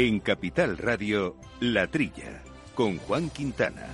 En Capital Radio, La Trilla, con Juan Quintana.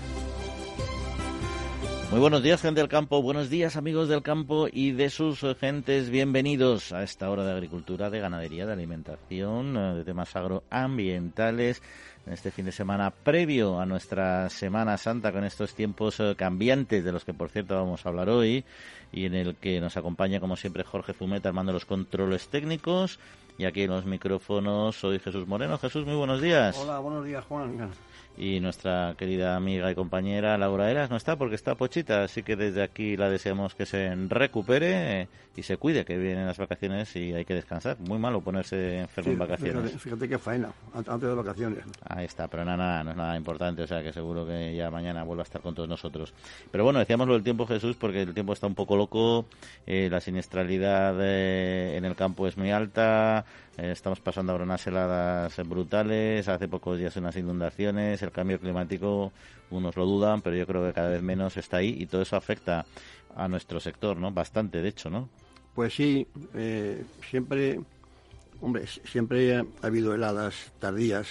Muy buenos días, gente del campo. Buenos días, amigos del campo y de sus gentes. Bienvenidos a esta hora de agricultura, de ganadería, de alimentación, eh, de temas agroambientales. En este fin de semana previo a nuestra Semana Santa, con estos tiempos eh, cambiantes, de los que por cierto vamos a hablar hoy, y en el que nos acompaña, como siempre, Jorge Zumeta armando los controles técnicos. Y aquí en los micrófonos soy Jesús Moreno. Jesús, muy buenos días. Hola, buenos días, Juan. Y nuestra querida amiga y compañera Laura Eras no está porque está pochita, así que desde aquí la deseamos que se recupere y se cuide, que vienen las vacaciones y hay que descansar. Muy malo ponerse enfermo en vacaciones. Fíjate, fíjate qué faena, antes de vacaciones. Ahí está, pero nada, nada, no es nada importante, o sea que seguro que ya mañana vuelva a estar con todos nosotros. Pero bueno, decíamos lo del tiempo, Jesús, porque el tiempo está un poco loco, eh, la siniestralidad eh, en el campo es muy alta, estamos pasando ahora unas heladas brutales, hace pocos días unas inundaciones, el cambio climático, unos lo dudan, pero yo creo que cada vez menos está ahí y todo eso afecta a nuestro sector, ¿no? Bastante, de hecho, ¿no? Pues sí, eh, siempre, hombre, siempre ha habido heladas tardías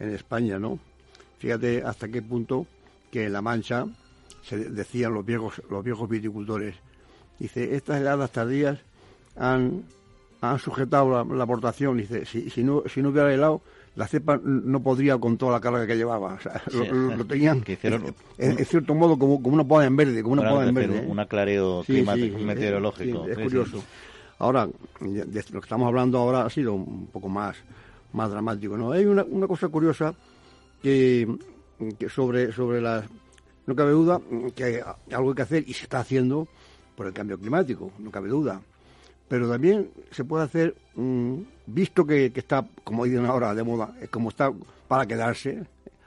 en España, ¿no? Fíjate hasta qué punto que en La Mancha se decían los viejos, los viejos viticultores, dice, estas heladas tardías han han sujetado la, la aportación. Dice, si, si, no, si no hubiera helado, la cepa no podría con toda la carga que llevaba. O sea, lo, lo, lo, tenían, que hicieron, en, en, cierto modo, como, como una poda en verde. Como una poda en verde. Un aclareo sí, climático, sí, meteorológico. Es curioso. Ahora, de lo que estamos hablando ahora ha sido un poco más, más dramático. ¿no? Hay una, una cosa curiosa que, que sobre, sobre las... No cabe duda que hay algo que hacer y se está haciendo por el cambio climático, no cabe duda pero también se puede hacer, mmm, visto que, que, está, como dicen ahora, de moda, como está para quedarse,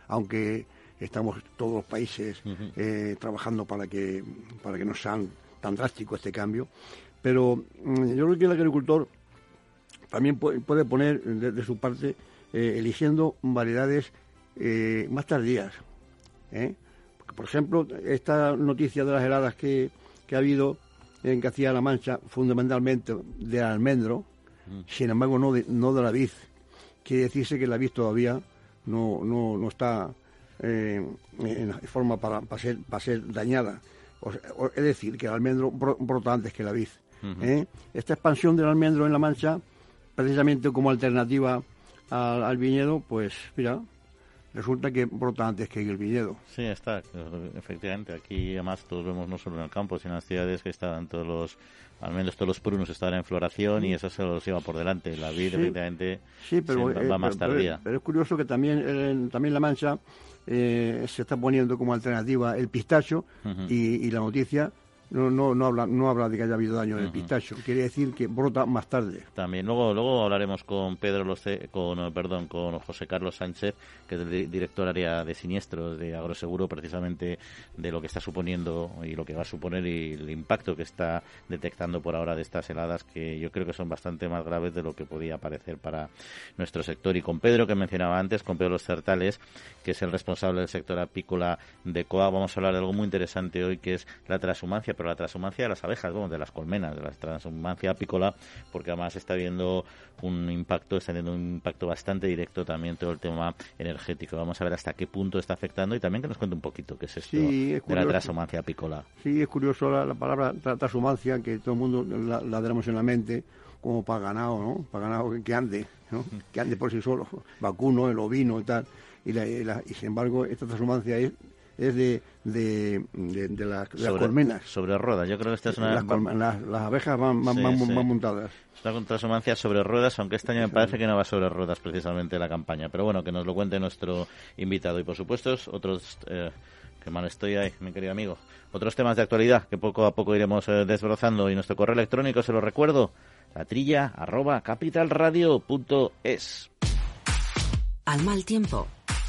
aunque estamos todos los países uh -huh. eh, trabajando para que, para que no sea tan drástico este cambio, pero mmm, yo creo que el agricultor también puede, poner de, de, su parte eh, eligiendo variedades eh, más tardías. ¿eh? Por ejemplo, esta noticia de las heladas que, que ha habido en Castilla-La Mancha, fundamentalmente del almendro, mm. sin embargo no de, no de la vid. Quiere decirse que la vid todavía no, no, no está eh, en forma para, para, ser, para ser dañada. O sea, es decir, que el almendro brota antes que la vid. Uh -huh. ¿eh? Esta expansión del almendro en La Mancha, precisamente como alternativa al, al viñedo, pues mira, resulta que brota antes que el viñedo. Sí, está, efectivamente. Aquí además todos vemos no solo en el campo, sino en las ciudades que están todos los, al menos todos los prunos están en floración y eso se los lleva por delante. La vid, sí. efectivamente, sí, pero, va, va eh, más pero, tardía. Pero, pero, es curioso que también en también La Mancha eh, se está poniendo como alternativa el pistacho uh -huh. y, y la noticia no, no, no, habla, no habla de que haya habido daño en el pistacho, quiere decir que brota más tarde. También, luego, luego hablaremos con Pedro Loce, con, perdón, con José Carlos Sánchez, que es el director área de siniestros de Agroseguro, precisamente de lo que está suponiendo y lo que va a suponer y el impacto que está detectando por ahora de estas heladas, que yo creo que son bastante más graves de lo que podía parecer para nuestro sector. Y con Pedro, que mencionaba antes, con Pedro Los Certales, que es el responsable del sector apícola de COA, vamos a hablar de algo muy interesante hoy, que es la transhumancia, pero la transhumancia de las abejas, bueno, de las colmenas, de la transhumancia apícola, porque además está viendo un impacto, está teniendo un impacto bastante directo también todo el tema energético. Vamos a ver hasta qué punto está afectando y también que nos cuente un poquito qué es esto sí, es de la transhumancia apícola. Sí, es curioso la, la palabra transhumancia, que todo el mundo la, la tenemos en la mente como para ganado, ¿no? Para ganado que ande, ¿no? Que ande por sí solo, vacuno, el ovino y tal. Y, la, y, la, y sin embargo, esta transhumancia es es de, de, de, de, la, de sobre, las colmenas. Sobre ruedas, yo creo que esta es una... Las, las, las abejas van, van, sí, van, sí. van, montadas. Es una transhumancia sobre ruedas, aunque este año me parece que no va sobre ruedas precisamente la campaña. Pero bueno, que nos lo cuente nuestro invitado. Y por supuesto, otros... Eh, que mal estoy ahí, mi querido amigo. Otros temas de actualidad que poco a poco iremos eh, desbrozando. Y nuestro correo electrónico, se lo recuerdo, la trilla arroba capitalradio.es. Al mal tiempo,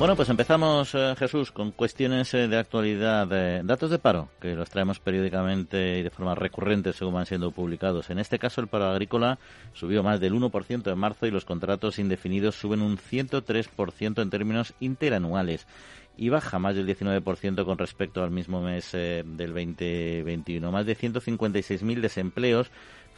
Bueno, pues empezamos, eh, Jesús, con cuestiones eh, de actualidad. datos de paro, que los traemos periódicamente y de forma recurrente según van siendo publicados. En este caso, el paro agrícola subió más del 1% en marzo y los contratos indefinidos suben un 103% en términos interanuales y baja más del 19% con respecto al mismo mes eh, del 2021. Más de 156.000 desempleos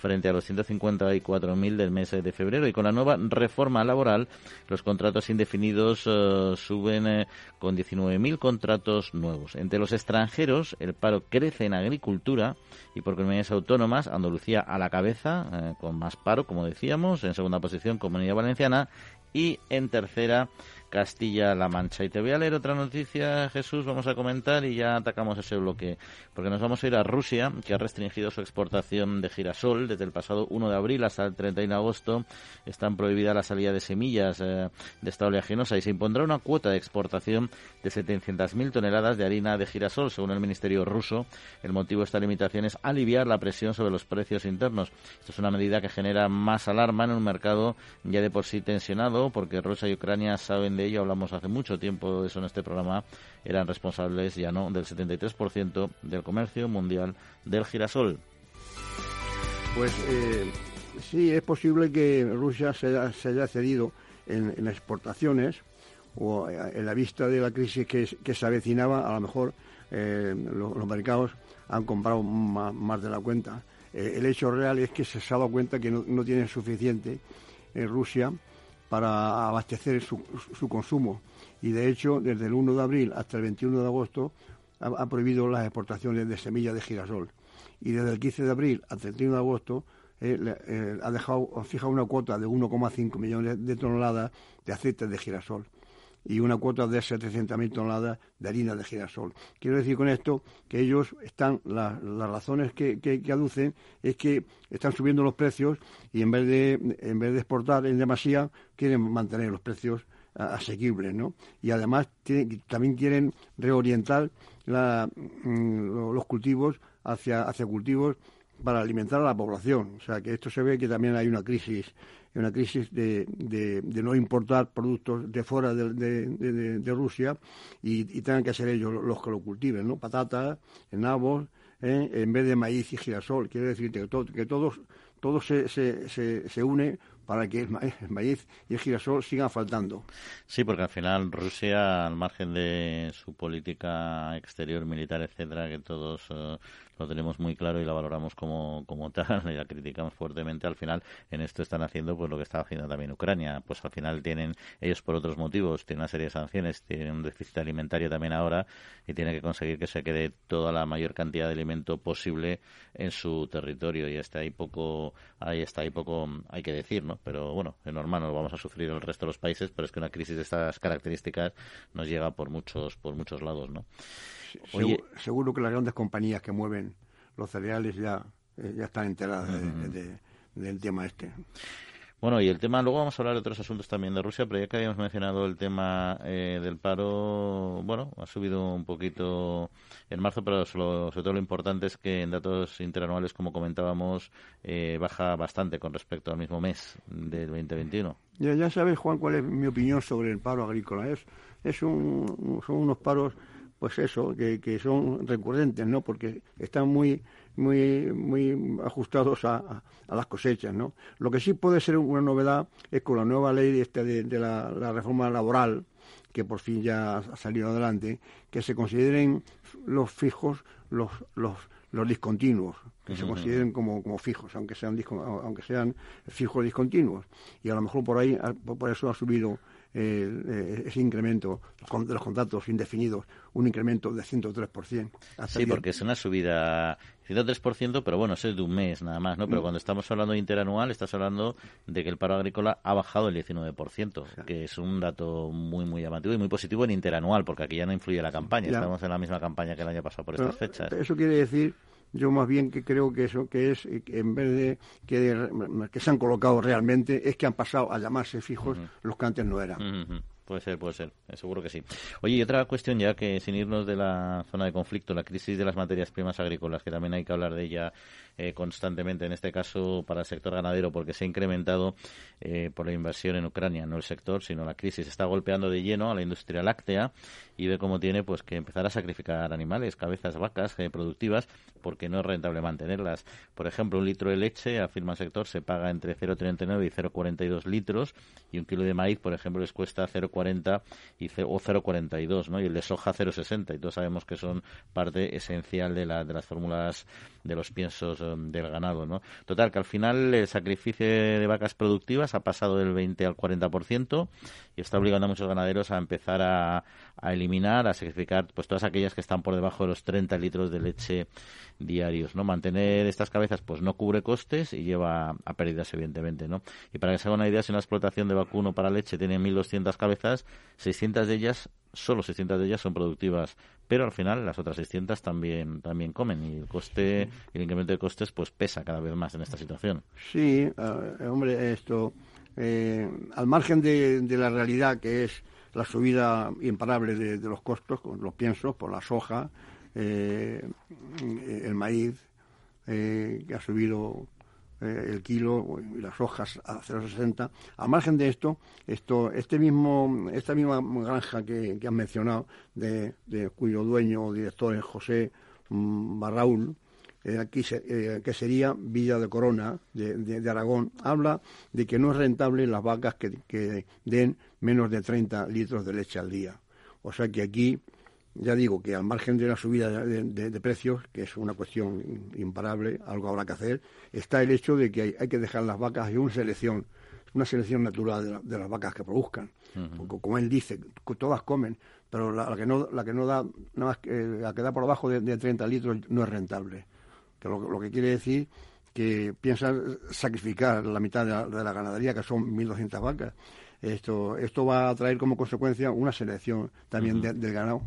frente a los 154.000 del mes de febrero. Y con la nueva reforma laboral, los contratos indefinidos eh, suben eh, con 19.000 contratos nuevos. Entre los extranjeros, el paro crece en agricultura y por comunidades autónomas, Andalucía a la cabeza, eh, con más paro, como decíamos, en segunda posición Comunidad Valenciana y en tercera Castilla-La Mancha. Y te voy a leer otra noticia, Jesús, vamos a comentar y ya atacamos ese bloque, porque nos vamos a ir a Rusia, que ha restringido su exportación de girasol desde el pasado 1 de abril hasta el 31 de agosto. Están prohibida la salida de semillas eh, de esta oleaginosa y se impondrá una cuota de exportación de 700.000 toneladas de harina de girasol, según el Ministerio ruso. El motivo de esta limitación es aliviar la presión sobre los precios internos. Esto es una medida que genera más alarma en un mercado ya de por sí tensionado, porque Rusia y Ucrania saben de ello hablamos hace mucho tiempo de eso en este programa, eran responsables ya no del 73% del comercio mundial del girasol. Pues eh, sí, es posible que Rusia se, haya cedido en, en, exportaciones o eh, en la vista de la crisis que, se avecinaba, a lo mejor eh, los, mercados han comprado más, de la cuenta. el hecho real es que se ha dado cuenta que no, no tienen suficiente en Rusia para abastecer su, consumo. Y de hecho, desde el 1 de abril hasta el 21 de agosto ha, prohibido las exportaciones de semillas de girasol. Y desde el 15 de abril hasta el 31 de agosto eh, eh, ha dejado una cuota de 1,5 millones de toneladas de aceite de girasol y una cuota de 700.000 toneladas de harina de girasol. Quiero decir con esto que ellos están, las razones que, que, aducen es que están subiendo los precios y en vez de, en vez de exportar en demasía, quieren mantener los precios asequibles, ¿no? Y además también quieren reorientar mm, los cultivos hacia, hacia cultivos para alimentar a la población. O sea que esto se ve que también hay una crisis una crisis de, de, no importar productos de fuera de, Rusia y, tengan que ser ellos los que lo cultiven, ¿no? Patatas, nabos, ¿eh? en vez de maíz y girasol. Quiero decir que, todo, que todos, todo se, se, se, se une para que el maíz y el girasol sigan faltando. Sí, porque al final Rusia, al margen de su política exterior, militar, etcétera, que todos eh, lo tenemos muy claro y la valoramos como, como tal y la criticamos fuertemente, al final en esto están haciendo pues lo que está haciendo también Ucrania. Pues al final tienen, ellos por otros motivos, tienen una serie de sanciones, tienen un déficit alimentario también ahora y tienen que conseguir que se quede toda la mayor cantidad de alimento posible en su territorio y está ahí poco, ahí está ahí poco, hay que decir, ¿no? Pero bueno, es normal, no lo vamos a sufrir el resto de los países, pero es que una crisis de estas características nos llega por muchos, por muchos lados, ¿no? Seguro, que las grandes compañías que mueven los cereales ya, eh, ya están enteradas del tema este. Bueno, y el tema, luego vamos a hablar de otros asuntos también de Rusia, pero ya que habíamos mencionado el tema eh, del paro, bueno, ha subido un poquito en marzo, pero sobre todo lo importante es que en datos interanuales, como comentábamos, eh, baja bastante con respecto al mismo mes del 2021. Ya, ya sabes, Juan, cuál es mi opinión sobre el paro agrícola. Es, es un, son unos paros pues eso, que, que son recurrentes, ¿no? Porque están muy muy muy ajustados a, a, las cosechas, ¿no? Lo que sí puede ser una novedad es con la nueva ley este de, de la, la, reforma laboral, que por fin ya ha salido adelante, que se consideren los fijos los, los, los discontinuos, que se consideren como, como fijos, aunque sean, aunque sean fijos discontinuos. Y a lo mejor por ahí, por eso ha subido eh, ese incremento de los contratos indefinidos, un incremento de 103%. Sí, porque es una subida 103%, pero bueno, eso es de un mes nada más, ¿no? Pero mm. cuando estamos hablando de interanual, estás hablando de que el paro agrícola ha bajado el 19%, que es un dato muy, muy llamativo y muy positivo en interanual, porque aquí ya no influye la campaña, estamos en la misma campaña que el año pasado por estas fechas. Eso quiere decir yo más bien que creo que eso que es en vez de que, que se han colocado realmente es que han pasado a llamarse fijos los que antes no eran. Puede ser, puede ser, eh, seguro que sí. Oye, y otra cuestión ya que sin irnos de la zona de conflicto, la crisis de las materias primas agrícolas, que también hay que hablar de ella eh, constantemente, en este caso para el sector ganadero, porque se ha incrementado eh, por la inversión en Ucrania, no el sector, sino la crisis. Está golpeando de lleno a la industria láctea y ve cómo tiene pues que empezar a sacrificar animales, cabezas, vacas eh, productivas, porque no es rentable mantenerlas. Por ejemplo, un litro de leche, afirma el sector, se paga entre 0,39 y 0,42 litros y un kilo de maíz, por ejemplo, les cuesta 0,40 y o 0,42, ¿no? Y el de soja 0,60 y todos sabemos que son parte esencial de, la, de las fórmulas de los piensos del ganado, ¿no? Total, que al final el sacrificio de vacas productivas ha pasado del 20 al 40% y está obligando a muchos ganaderos a empezar a, a eliminar, a sacrificar pues todas aquellas que están por debajo de los 30 litros de leche diarios, ¿no? Mantener estas cabezas pues no cubre costes y lleva a pérdidas evidentemente, ¿no? Y para que se haga una idea, si una explotación de vacuno para leche tiene 1200 cabezas, 600 de ellas solo 600 de ellas son productivas, pero al final las otras 600 también también comen y el coste el incremento de costes pues pesa cada vez más en esta situación. Sí, eh, hombre, esto eh, al margen de, la realidad que es la subida imparable de, los costos, los piensos, por la soja, eh, el maíz, que ha subido eh, el kilo y las hojas a 0,60. A margen de esto, esto, este mismo, esta misma granja que, que mencionado, de, cuyo dueño o director es José mm, Barraúl, eh, aquí eh, que sería Villa de Corona, de, Aragón, habla de que no es rentable las vacas que, que den menos de 30 litros de leche al día. O sea que aquí ya digo que al margen de la subida de, precios, que es una cuestión imparable, algo habrá que hacer, está el hecho de que hay, que dejar las vacas y una selección, una selección natural de, las vacas que produzcan. como él dice, todas comen, pero la, que no la que no da nada más que la que da por debajo de, 30 litros no es rentable. Que lo, que quiere decir que piensan sacrificar la mitad de la, ganadería, que son 1.200 vacas. Esto, esto va a traer como consecuencia una selección también del ganado.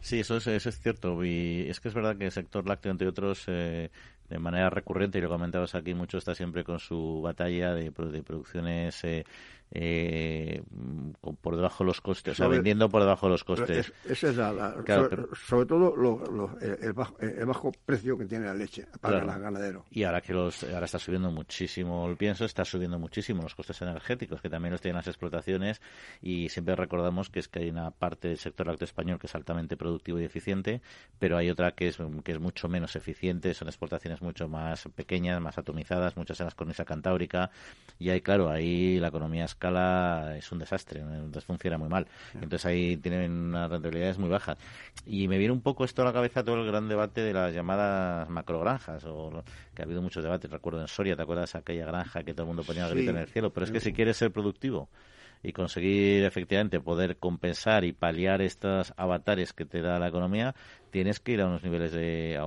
Sí, eso es, eso es cierto. Y es que es verdad que el sector lácteo, entre otros, eh, de manera recurrente, y lo comentabas aquí mucho, está siempre con su batalla de, de producciones eh, eh, por debajo de los costes, o sea, vendiendo por debajo de los costes. esa es la, sobre, todo el, bajo, precio que tiene la leche para el ganadero. Y ahora que los, ahora está subiendo muchísimo el pienso, está subiendo muchísimo los costes energéticos, que también los tienen las explotaciones, y siempre recordamos que es que hay una parte del sector lácteo español que es altamente productivo y eficiente, pero hay otra que es, que es mucho menos eficiente, son exportaciones mucho más pequeñas, más atomizadas, muchas en la cornisa cantábrica, y ahí, claro, ahí la economía es es un desastre, entonces funciona muy mal. Entonces ahí tienen unas rentabilidades muy bajas. Y me viene un poco esto a la cabeza todo el gran debate de las llamadas macrogranjas, o que ha habido muchos debates, recuerdo en Soria, ¿te acuerdas aquella granja que todo el mundo ponía el grito en el cielo? Pero es que si quieres ser productivo y conseguir efectivamente poder compensar y paliar estos avatares que te da la economía, tienes que ir a unos niveles de, a,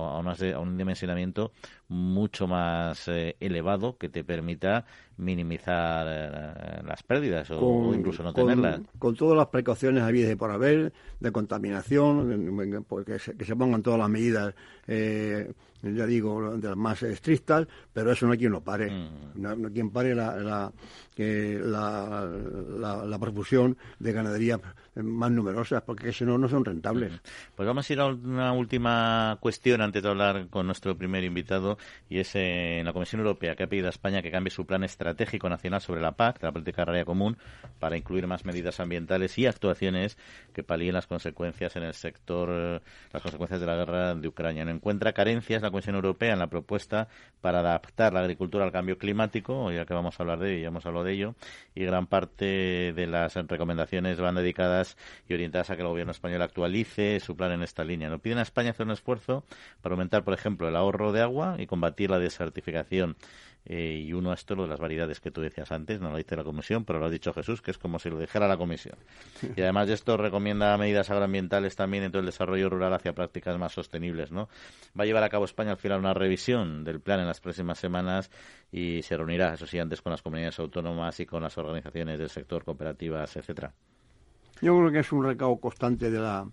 un dimensionamiento mucho más eh, elevado que te permita minimizar eh, las pérdidas o, incluso no tenerlas. Con todas las precauciones habidas por haber, de contaminación, porque pues que se pongan todas las medidas, eh, ya digo, de las más estrictas, pero eso no hay quien lo pare. Mm. No, hay quien pare la, la, la, la, profusión de ganadería más numerosas, porque si no, no son rentables. Pues vamos a ir a una última cuestión antes de hablar con nuestro primer invitado, y es en la Comisión Europea que ha pedido a España que cambie su plan estratégico nacional sobre la PAC, la política agraria común, para incluir más medidas ambientales y actuaciones que palíen las consecuencias en el sector, las consecuencias de la guerra de Ucrania. No encuentra carencias la Comisión Europea en la propuesta para adaptar la agricultura al cambio climático, ya que vamos a hablar de ello, ya hemos hablado de ello, y gran parte de las recomendaciones van dedicadas y orientadas a que el gobierno español actualice su plan en esta línea. No piden a España hacer un esfuerzo para aumentar, por ejemplo, el ahorro de agua y combatir la desertificación. Eh, y uno a esto lo de las variedades que tú decías antes, no lo dice la Comisión, pero lo ha dicho Jesús, que es como si lo dijera la Comisión. Y además de esto recomienda medidas agroambientales también dentro del desarrollo rural hacia prácticas más sostenibles. ¿no? Va a llevar a cabo España al final una revisión del plan en las próximas semanas y se reunirá, eso sí, antes con las comunidades autónomas y con las organizaciones del sector, cooperativas, etcétera. Yo creo que es un recado constante de la,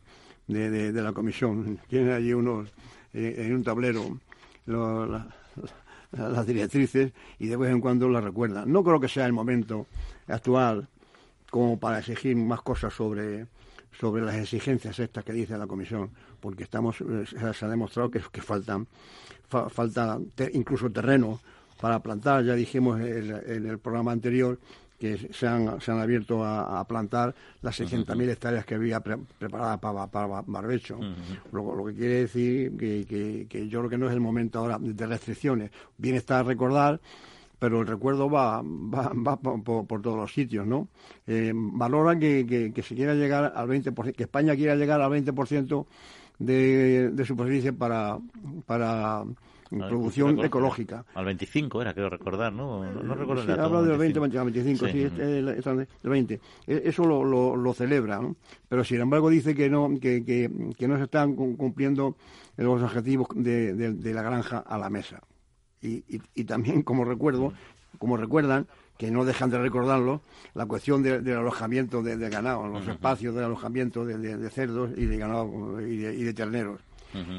de, de, la comisión. Tiene allí unos, eh, en un tablero, las directrices y de vez en cuando las recuerdan. No creo que sea el momento actual como para exigir más cosas sobre, sobre las exigencias estas que dice la Comisión, porque estamos eh, se ha demostrado que, que faltan falta incluso terreno para plantar. Ya dijimos en, el programa anterior que se han, se han abierto a, plantar las 600.000 hectáreas que había preparadas para, para, barbecho. lo, que quiere decir que, que, yo creo que no es el momento ahora de restricciones. Bien está recordar pero el recuerdo va, va, va por, todos los sitios, ¿no? Eh, valoran que, que, se quiera llegar al 20%, que España quiera llegar al 20% de, de superficie para, para producción ecológica. Al 25 era, creo recordar, ¿no? No, recuerdo sí, habla del 20, 25, sí, del 20. Eso lo, lo, lo, celebra, ¿no? Pero sin embargo dice que no, que, que, que no se están cumpliendo los objetivos de, de, la granja a la mesa. Y, y, y también, como recuerdo, como recuerdan, que no dejan de recordarlo, la cuestión del alojamiento de, ganado, los espacios de alojamiento de, cerdos y de ganado y de, terneros.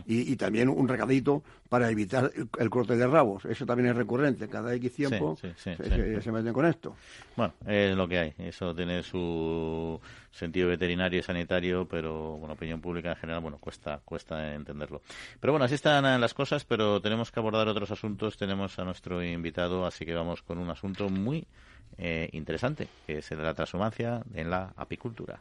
Y, también un recadito para evitar el, corte de rabos. Eso también es recurrente. Cada X tiempo se, meten con esto. Bueno, es lo que hay. Eso tiene su sentido veterinario y sanitario, pero bueno, opinión pública en general, bueno, cuesta, cuesta entenderlo. Pero bueno, así están las cosas, pero tenemos que abordar otros asuntos. Tenemos a nuestro invitado, así que vamos con un asunto muy eh, interesante, que es el de la transhumancia en la apicultura.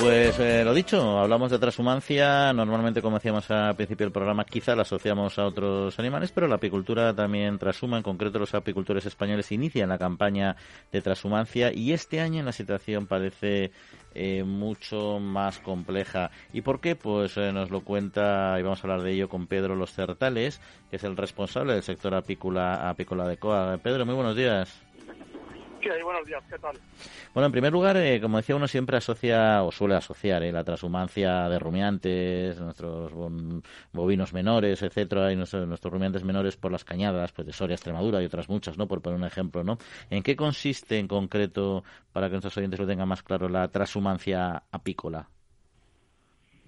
Pues eh, lo dicho, hablamos de transhumancia. Normalmente, como decíamos al principio del programa, quizá la asociamos a otros animales, pero la apicultura también transhuma. En concreto, los apicultores españoles inician la campaña de transhumancia y este año la situación parece eh, mucho más compleja. ¿Y por qué? Pues eh, nos lo cuenta, y vamos a hablar de ello con Pedro Los Certales, que es el responsable del sector apícola, apícola de COA. Pedro, muy buenos días. Buenos días, ¿qué tal? Bueno, en primer lugar, eh, como decía, uno siempre asocia o suele asociar eh, la transhumancia de rumiantes, nuestros bovinos menores, etcétera, y nuestros, rumiantes menores por las cañadas, pues de Soria, Extremadura y otras muchas, ¿no? Por poner un ejemplo, ¿no? ¿En qué consiste en concreto, para que nuestros oyentes lo tengan más claro, la transhumancia apícola?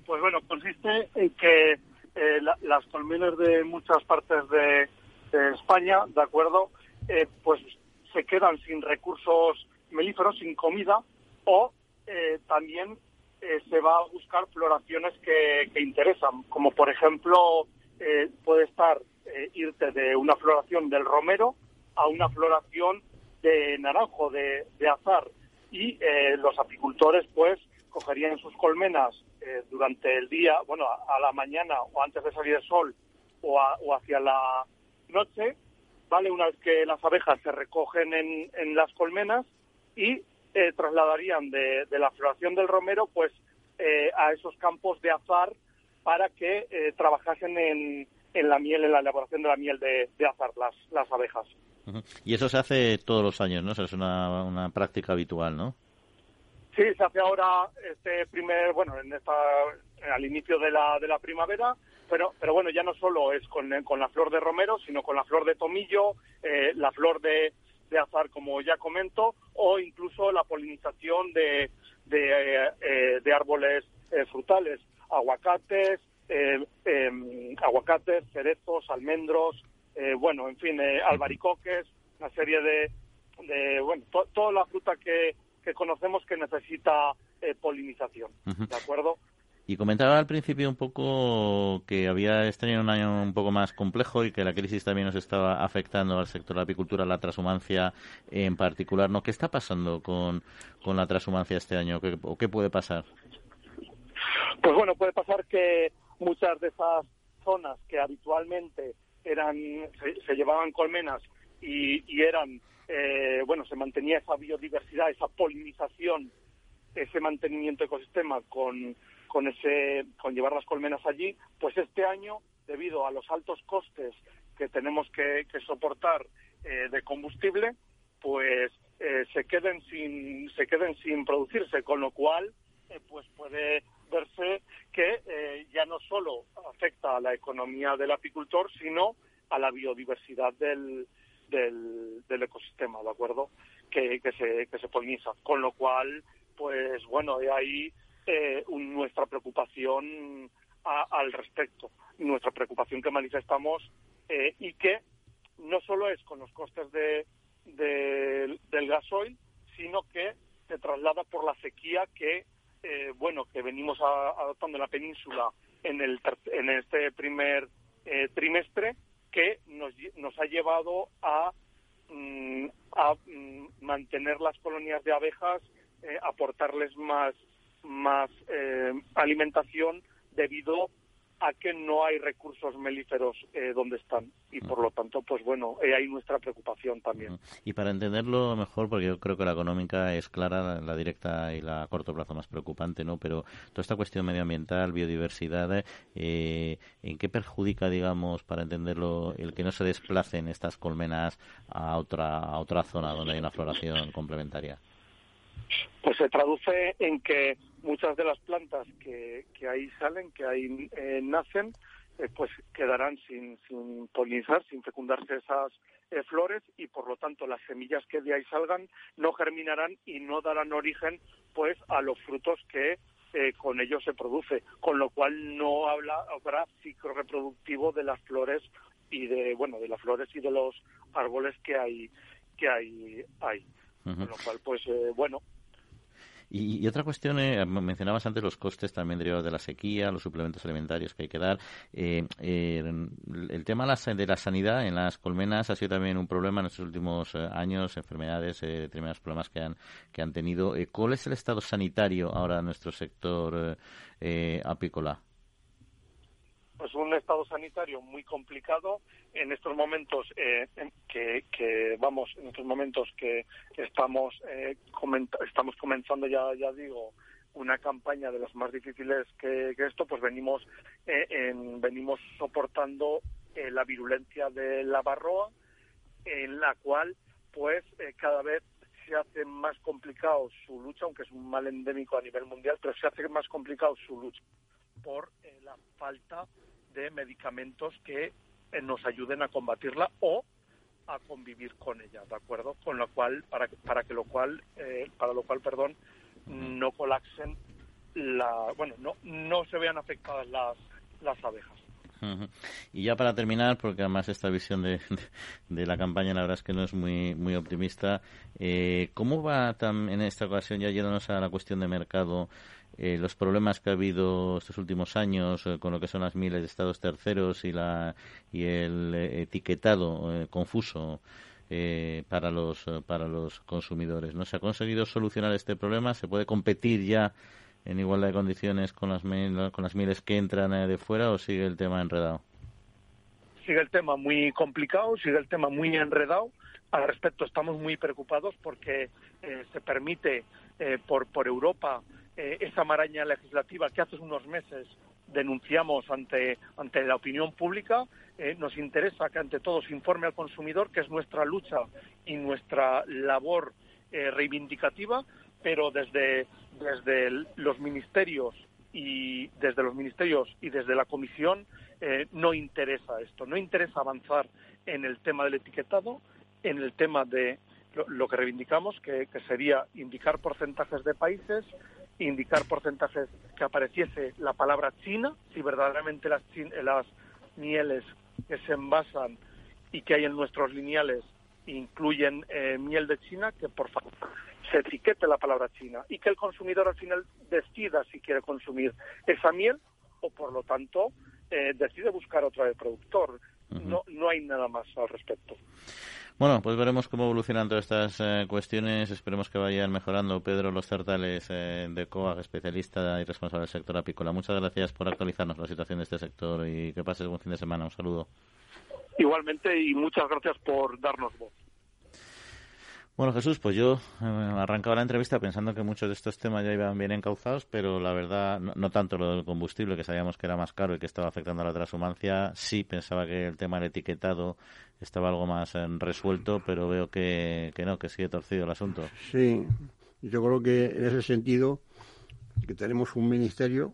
Pues bueno, consiste en que eh, las colmenas de muchas partes de, España, ¿de acuerdo? pues se quedan sin recursos melíferos, sin comida, o eh, también eh, se va a buscar floraciones que, interesan, como por ejemplo eh, puede estar irte de una floración del romero a una floración de naranjo, de, azar, y los apicultores pues cogerían sus colmenas durante el día, bueno, a, la mañana o antes de salir el sol o, o hacia la noche ¿vale? Una vez que las abejas se recogen en, las colmenas y eh, trasladarían de, la floración del romero pues eh, a esos campos de azar para que eh, trabajasen en, la miel, en la elaboración de la miel de, azar, las, las abejas. Y eso se hace todos los años, ¿no? es una, una práctica habitual, ¿no? Sí, se hace ahora este primer, bueno, en esta, al inicio de la, de la primavera pero, pero bueno, ya no solo es con, con la flor de romero, sino con la flor de tomillo, eh, la flor de, de, azar, como ya comento, o incluso la polinización de, de, eh, de árboles eh, frutales, aguacates, em, aguacates, cerezos, almendros, bueno, en fin, albaricoques, una serie de, de bueno, toda la fruta que, que conocemos que necesita polinización, ¿de acuerdo? Y comentaba al principio un poco que había año un año un poco más complejo y que la crisis también nos estaba afectando al sector de la apicultura, la transhumancia en particular. ¿no? ¿Qué está pasando con, con la transhumancia este año o qué puede pasar? Pues bueno, puede pasar que muchas de esas zonas que habitualmente eran se, llevaban colmenas y, y eran, eh, bueno, se mantenía esa biodiversidad, esa polinización, ese mantenimiento ecosistema con con ese con llevar las colmenas allí, pues este año debido a los altos costes que tenemos que, soportar eh, de combustible, pues eh, se queden sin se queden sin producirse, con lo cual eh, pues puede verse que ya no solo afecta a la economía del apicultor, sino a la biodiversidad del, del, ecosistema, ¿de acuerdo? Que, que se que se poliniza, con lo cual pues bueno, ahí eh, nuestra preocupación al respecto. Nuestra preocupación que manifestamos eh, y que no solo es con los costes de, del gasoil, sino que se traslada por la sequía que eh, bueno que venimos adoptando en la península en el en este primer eh, trimestre que nos, nos ha llevado a mm, a mm, mantener las colonias de abejas eh, aportarles más más alimentación debido a que no hay recursos melíferos eh, donde están. Y por lo tanto pues bueno eh, hay nuestra preocupación también. Y para entenderlo mejor porque yo creo que la económica es clara la directa y la a corto plazo más preocupante no pero toda esta cuestión medioambiental biodiversidad eh, en qué perjudica digamos para entenderlo el que no se desplacen estas colmenas a otra a otra zona donde hay una floración complementaria pues se traduce en que muchas de las plantas que, que ahí salen, que ahí eh, nacen, eh, pues quedarán sin, sin polinizar, sin fecundarse esas eh, flores y por lo tanto las semillas que de ahí salgan no germinarán y no darán origen pues a los frutos que con ellos se produce, con lo cual no habla, habrá ciclo reproductivo de las flores y de bueno de las flores y de los árboles que hay que hay hay. Con lo cual pues bueno y, otra cuestión, eh, mencionabas antes los costes también derivados de la sequía, los suplementos alimentarios que hay que dar. Eh, eh, el tema de la sanidad en las colmenas ha sido también un problema en estos últimos años, enfermedades, determinados problemas que han, que han tenido. ¿Cuál es el estado sanitario ahora en nuestro sector apícola? pues un estado sanitario muy complicado en estos momentos eh, que, vamos en estos momentos que estamos eh, estamos comenzando ya ya digo una campaña de las más difíciles que, esto pues venimos eh, venimos soportando la virulencia de la barroa en la cual pues cada vez se hace más complicado su lucha aunque es un mal endémico a nivel mundial pero se hace más complicado su lucha por la falta de medicamentos que eh, nos ayuden a combatirla o a convivir con ella, ¿de acuerdo? Con lo cual, para, para que lo cual, eh, para lo cual, perdón, no colapsen la, bueno, no, no se vean afectadas las, las abejas. Y ya para terminar, porque además esta visión de, la campaña la verdad es que no es muy muy optimista, eh, ¿cómo va en esta ocasión, ya yéndonos a la cuestión de mercado, eh, los problemas que ha habido estos últimos años eh, con lo que son las miles de estados terceros y, la, y el eh, etiquetado confuso para, los, para los consumidores. ¿No se ha conseguido solucionar este problema? ¿Se puede competir ya en igualdad de condiciones con las, con las miles que entran de fuera o sigue el tema enredado? Sigue el tema muy complicado, sigue el tema muy enredado. Al respecto estamos muy preocupados porque se permite por, por Europa eh, esa maraña legislativa que hace unos meses denunciamos ante, ante la opinión pública. Eh, nos interesa que ante todo se informe al consumidor, que es nuestra lucha y nuestra labor eh, reivindicativa, pero desde, desde los ministerios y desde los ministerios y desde la comisión no interesa esto, no interesa avanzar en el tema del etiquetado, en el tema de lo, que reivindicamos, que, sería indicar porcentajes de países, indicar porcentajes que apareciese la palabra China, si verdaderamente las, las mieles que se envasan y que hay en nuestros lineales incluyen eh, miel de China, que por favor se etiquete la palabra China y que el consumidor al final decida si quiere consumir esa miel o por lo tanto eh, decide buscar otro productor. No, no hay nada más al respecto. Bueno, pues veremos cómo evolucionan todas estas eh, cuestiones. Esperemos que vayan mejorando. Pedro Los Certales eh, de COAG, especialista y responsable del sector apícola. Muchas gracias por actualizarnos la situación de este sector y que pases buen fin de semana. Un saludo. Igualmente y muchas gracias por darnos voz. Bueno, Jesús, pues yo eh, arrancaba la entrevista pensando que muchos de estos temas ya iban bien encauzados, pero la verdad, no, tanto lo del combustible, que sabíamos que era más caro y que estaba afectando a la transhumancia, sí pensaba que el tema del etiquetado estaba algo más eh, resuelto, pero veo que, que no, que sigue torcido el asunto. Sí, yo creo que en ese sentido, que tenemos un ministerio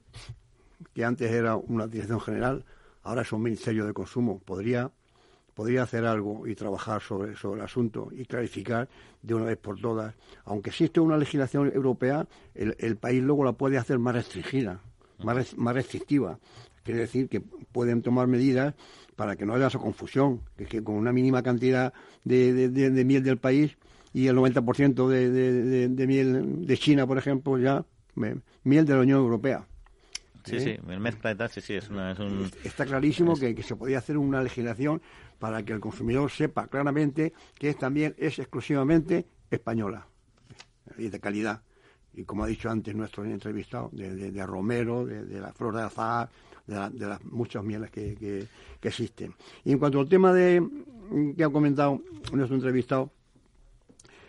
que antes era una dirección general, ahora es un ministerio de consumo. Podría podría hacer algo y trabajar sobre, sobre el asunto y clarificar de una vez por todas. Aunque existe una legislación europea, el, país luego la puede hacer más restringida, más, más restrictiva Quiere decir que pueden tomar medidas para que no haya esa confusión, que, que con una mínima cantidad de, de, miel del país y el 90% de, de, miel de China, por ejemplo, ya miel de la Unión Europea. Sí, ¿Eh? sí, mezcla de tal, sí, sí, es, un... Está clarísimo que, que, se podría hacer una legislación para que el consumidor sepa claramente que también es exclusivamente española y de calidad. Y como ha dicho antes nuestro entrevistado, de, de, romero, de, la flor de azahar, de, las muchas mieles que, que, existen. Y en cuanto al tema de que ha comentado nuestro entrevistado,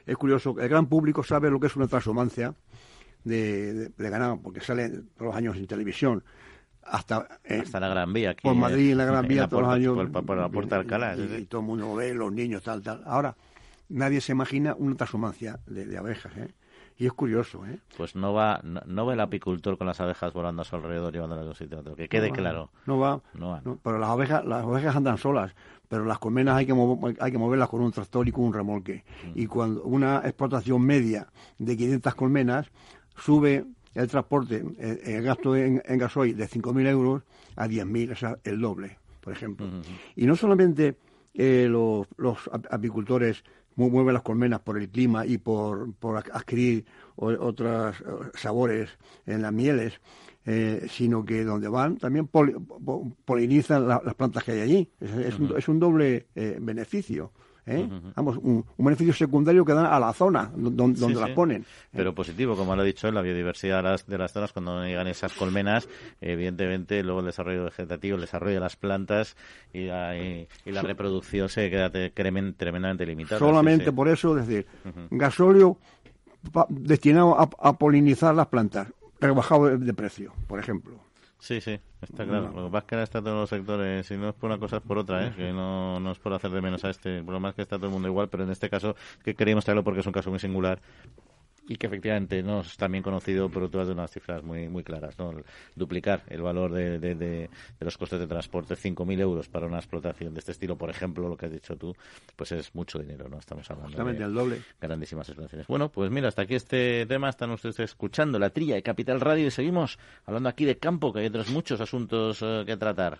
es curioso, el gran público sabe lo que es una transhumancia de, ganado, porque sale todos los años en televisión. Hasta, eh, hasta la Gran Vía. Aquí, por Madrid, en la Gran Vía, todos los años. Por, la Puerta de Alcalá. Y, todo el mundo ve, los niños, tal, tal. Ahora, nadie se imagina una transhumancia de, de abejas, ¿eh? Y es curioso, ¿eh? Pues no va, no, va el apicultor con las abejas volando a su alrededor llevándolas de un sitio a otro. Que quede claro. No va. No va. pero las abejas, las abejas andan solas, pero las colmenas hay que, hay que moverlas con un tractor y con un remolque. Mm. Y cuando una explotación media de 500 colmenas sube el transporte, el, gasto en, gasoil de 5.000 euros a 10.000, o sea, el doble, por ejemplo. Y no solamente eh, los, los apicultores mueven las colmenas por el clima y por, por adquirir otros eh, sabores en las mieles, eh, sino que donde van también polinizan las plantas que hay allí. Es, un, es un, doble beneficio. ¿Eh? Vamos, un, beneficio secundario que dan a la zona donde, las ponen. Pero positivo, como lo ha dicho, la biodiversidad de las, de las zonas, cuando llegan esas colmenas, evidentemente luego el desarrollo vegetativo, el desarrollo de las plantas y la, y, la reproducción se queda tremendamente limitada. Solamente por eso, es decir, gasóleo destinado a, polinizar las plantas, rebajado de precio, por ejemplo. Sí, sí, está claro. Lo que pasa es que ahora está todos los sectores, si no es por una cosa es por otra, ¿eh? que no, no es por hacer de menos a este. Por lo más que está todo el mundo igual, pero en este caso que queríamos traerlo porque es un caso muy singular y que efectivamente no es también conocido por todas de unas cifras muy muy claras no duplicar el valor de, de, los costes de transporte 5.000 euros para una explotación de este estilo por ejemplo lo que has dicho tú pues es mucho dinero no estamos hablando de el doble. grandísimas explotaciones. Bueno pues mira hasta aquí este tema. Están ustedes escuchando la trilla de Capital Radio y seguimos hablando aquí de campo que hay otros muchos asuntos eh, que tratar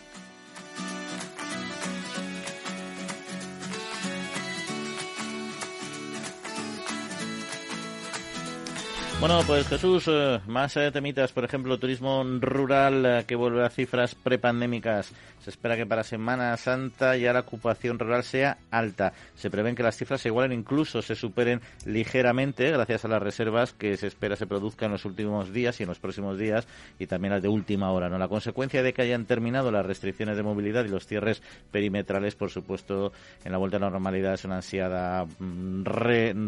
Bueno, pues Jesús, eh, más eh, temitas, por ejemplo, turismo rural eh, que vuelve a cifras prepandémicas. Se espera que para Semana Santa ya la ocupación rural sea alta. Se prevén que las cifras se igualen, incluso se superen ligeramente, gracias a las reservas que se espera se produzcan en los últimos días y en los próximos días, y también las de última hora. ¿no? La consecuencia de que hayan terminado las restricciones de movilidad y los cierres perimetrales, por supuesto, en la vuelta a la normalidad es una ansiada mm,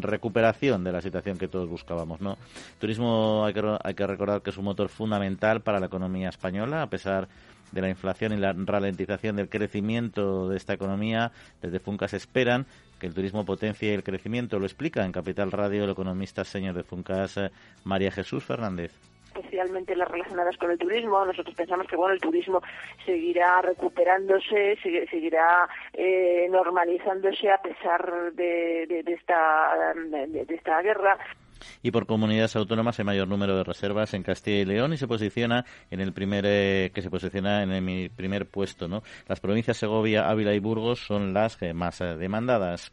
recuperación de la situación que todos buscábamos, ¿no? Turismo hay que, hay que recordar que es un motor fundamental para la economía española, a pesar de la inflación y la ralentización del crecimiento de esta economía, desde Funcas esperan que el turismo potencie el crecimiento. Lo explica en Capital Radio el economista señor de Funcas, eh, María Jesús Fernández especialmente las relacionadas con el turismo. Nosotros pensamos que bueno el turismo seguirá recuperándose, seguirá eh, normalizándose a pesar de, esta de, esta guerra y por comunidades autónomas el mayor número de reservas en Castilla y León y se posiciona en el primer eh, que se posiciona en el primer puesto, ¿no? Las provincias Segovia, Ávila y Burgos son las más eh, demandadas.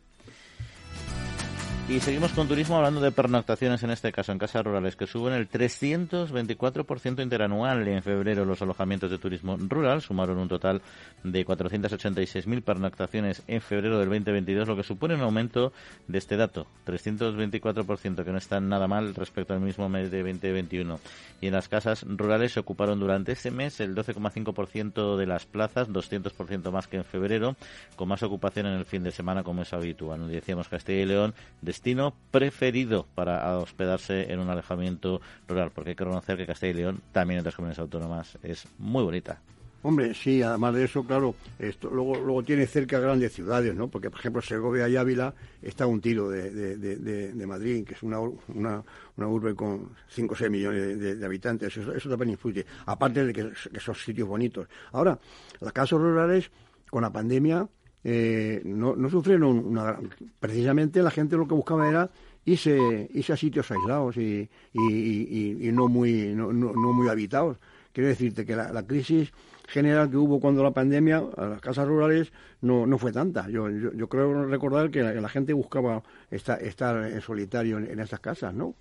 Y seguimos con turismo hablando de pernoctaciones, en este caso en casas rurales, que suben el 324% interanual. En febrero los alojamientos de turismo rural sumaron un total de 486.000 pernoctaciones en febrero del 2022, lo que supone un aumento de este dato, 324%, que no está nada mal respecto al mismo mes de 2021. Y en las casas rurales se ocuparon durante ese mes el 12,5% de las plazas, 200% más que en febrero, con más ocupación en el fin de semana como es habitual. Decíamos Castilla y León destino preferido para hospedarse en un alejamiento rural, porque hay que reconocer que Castilla y León, también en otras comunidades autónomas, es muy bonita. Hombre, sí, además de eso, claro, esto luego, luego tiene cerca grandes ciudades, ¿no? Porque, por ejemplo, Segovia y Ávila está a un tiro de, de, Madrid, que es una, una, una, urbe con 5 o 6 millones de, habitantes. Eso, eso, también influye, aparte de que, que son sitios bonitos. Ahora, las casas rurales, con la pandemia, eh, no, no, sufrieron una precisamente la gente lo que buscaba era irse, irse a sitios aislados y, y, y, no muy no, no, muy habitados quiero decirte que la, crisis general que hubo cuando la pandemia a las casas rurales no, no fue tanta. Yo, yo, creo recordar que la, gente buscaba estar, estar en solitario en, esas casas, ¿no?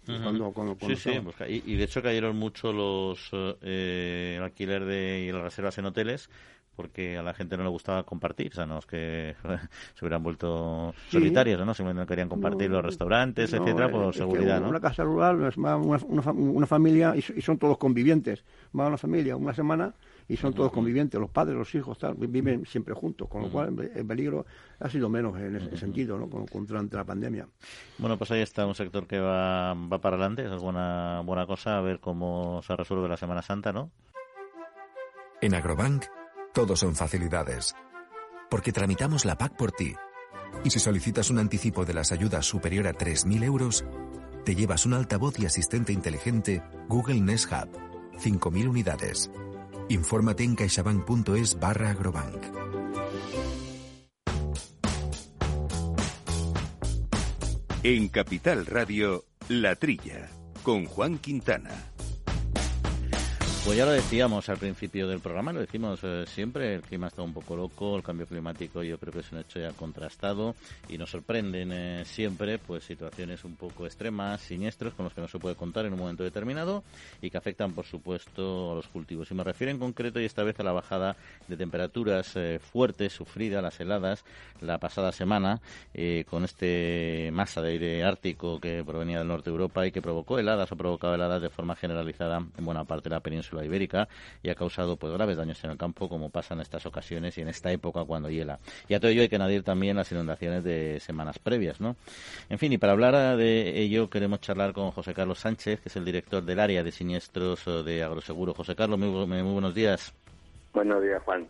cuando, sí, sí, pues y, de hecho cayeron mucho los eh, el alquiler de, y las reservas en hoteles porque a la gente no le gustaba compartir, o sea, no es que se hubieran vuelto solitarios, ¿no? Simplemente no querían compartir los restaurantes, etcétera, por seguridad, ¿no? Una casa rural es una, una, familia y, son todos convivientes. Va una familia una semana y son todos convivientes, los padres, los hijos, tal, viven siempre juntos, con lo cual el peligro ha sido menos en ese sentido, ¿no? durante la pandemia. Bueno, pues ahí está un sector que va, va para adelante, es buena, buena cosa, a ver cómo se resuelve la Semana Santa, ¿no? En Agrobank todo son facilidades. Porque tramitamos la PAC por ti. Y si solicitas un anticipo de las ayudas superior a 3.000 euros, te llevas un altavoz y asistente inteligente Google Nest Hub. 5.000 unidades. Infórmate en caixabank.es barra agrobank. En Capital Radio, La Trilla, con Juan Quintana. Pues ya lo decíamos al principio del programa, lo decimos eh, siempre, el clima está un poco loco, el cambio climático yo creo que es un hecho ya contrastado y nos sorprenden eh, siempre pues situaciones un poco extremas, siniestros, con los que no se puede contar en un momento determinado y que afectan por supuesto a los cultivos. Y me refiero en concreto y esta vez a la bajada de temperaturas eh, fuertes, sufrida, las heladas, la pasada semana, con este masa de aire ártico que provenía del norte de Europa y que provocó heladas o provocaba heladas de forma generalizada en buena parte de la península ibérica y ha causado pues graves daños en el campo como pasa en estas ocasiones y en esta época cuando hiela. Y a todo ello hay que añadir también las inundaciones de semanas previas, ¿no? En fin, y para hablar de ello queremos charlar con José Carlos Sánchez, que es el director del área de siniestros de Agroseguro. José Carlos, muy, buenos días. Buenos días, Juan.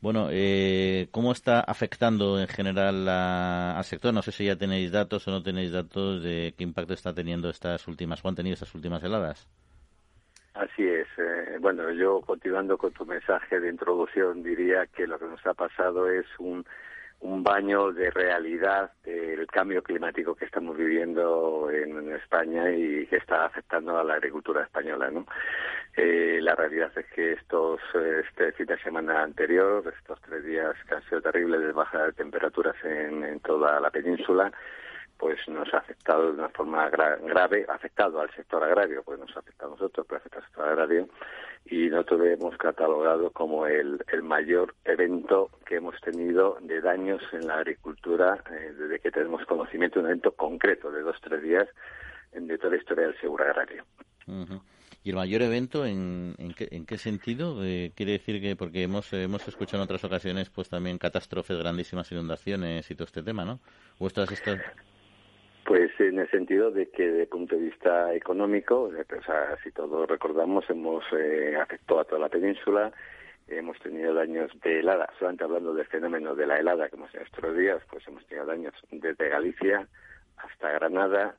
Bueno, eh, ¿cómo está afectando en general al sector? No sé si ya tenéis datos o no tenéis datos de qué impacto está teniendo estas últimas, o han tenido estas últimas heladas. Así es. Eh, bueno, yo continuando con tu mensaje de introducción diría que lo que nos ha pasado es un, un baño de realidad del cambio climático que estamos viviendo en, España y que está afectando a la agricultura española. ¿no? Eh, la realidad es que estos este fin de semana anterior, estos tres días que han sido terribles de baja de temperaturas en toda la península, pues nos ha afectado de una forma grave, ha afectado al sector agrario, pues nos ha afectado a nosotros, pero afecta al sector agrario, y nosotros lo hemos catalogado como el, el mayor evento que hemos tenido de daños en la agricultura eh, desde que tenemos conocimiento un evento concreto de dos tres días de toda la historia del seguro agrario. ¿Y el mayor evento en, en, qué, en sentido? Eh, quiere decir que, porque hemos, hemos escuchado en otras ocasiones, pues también catástrofes, grandísimas inundaciones y todo este tema, ¿no? ¿O estas, pues en el sentido de que, desde el punto de vista económico, pues, si todos recordamos, hemos eh, afectado a toda la península, hemos tenido daños de helada, solamente hablando del fenómeno de la helada que hemos tenido estos días, pues hemos tenido daños desde Galicia hasta Granada,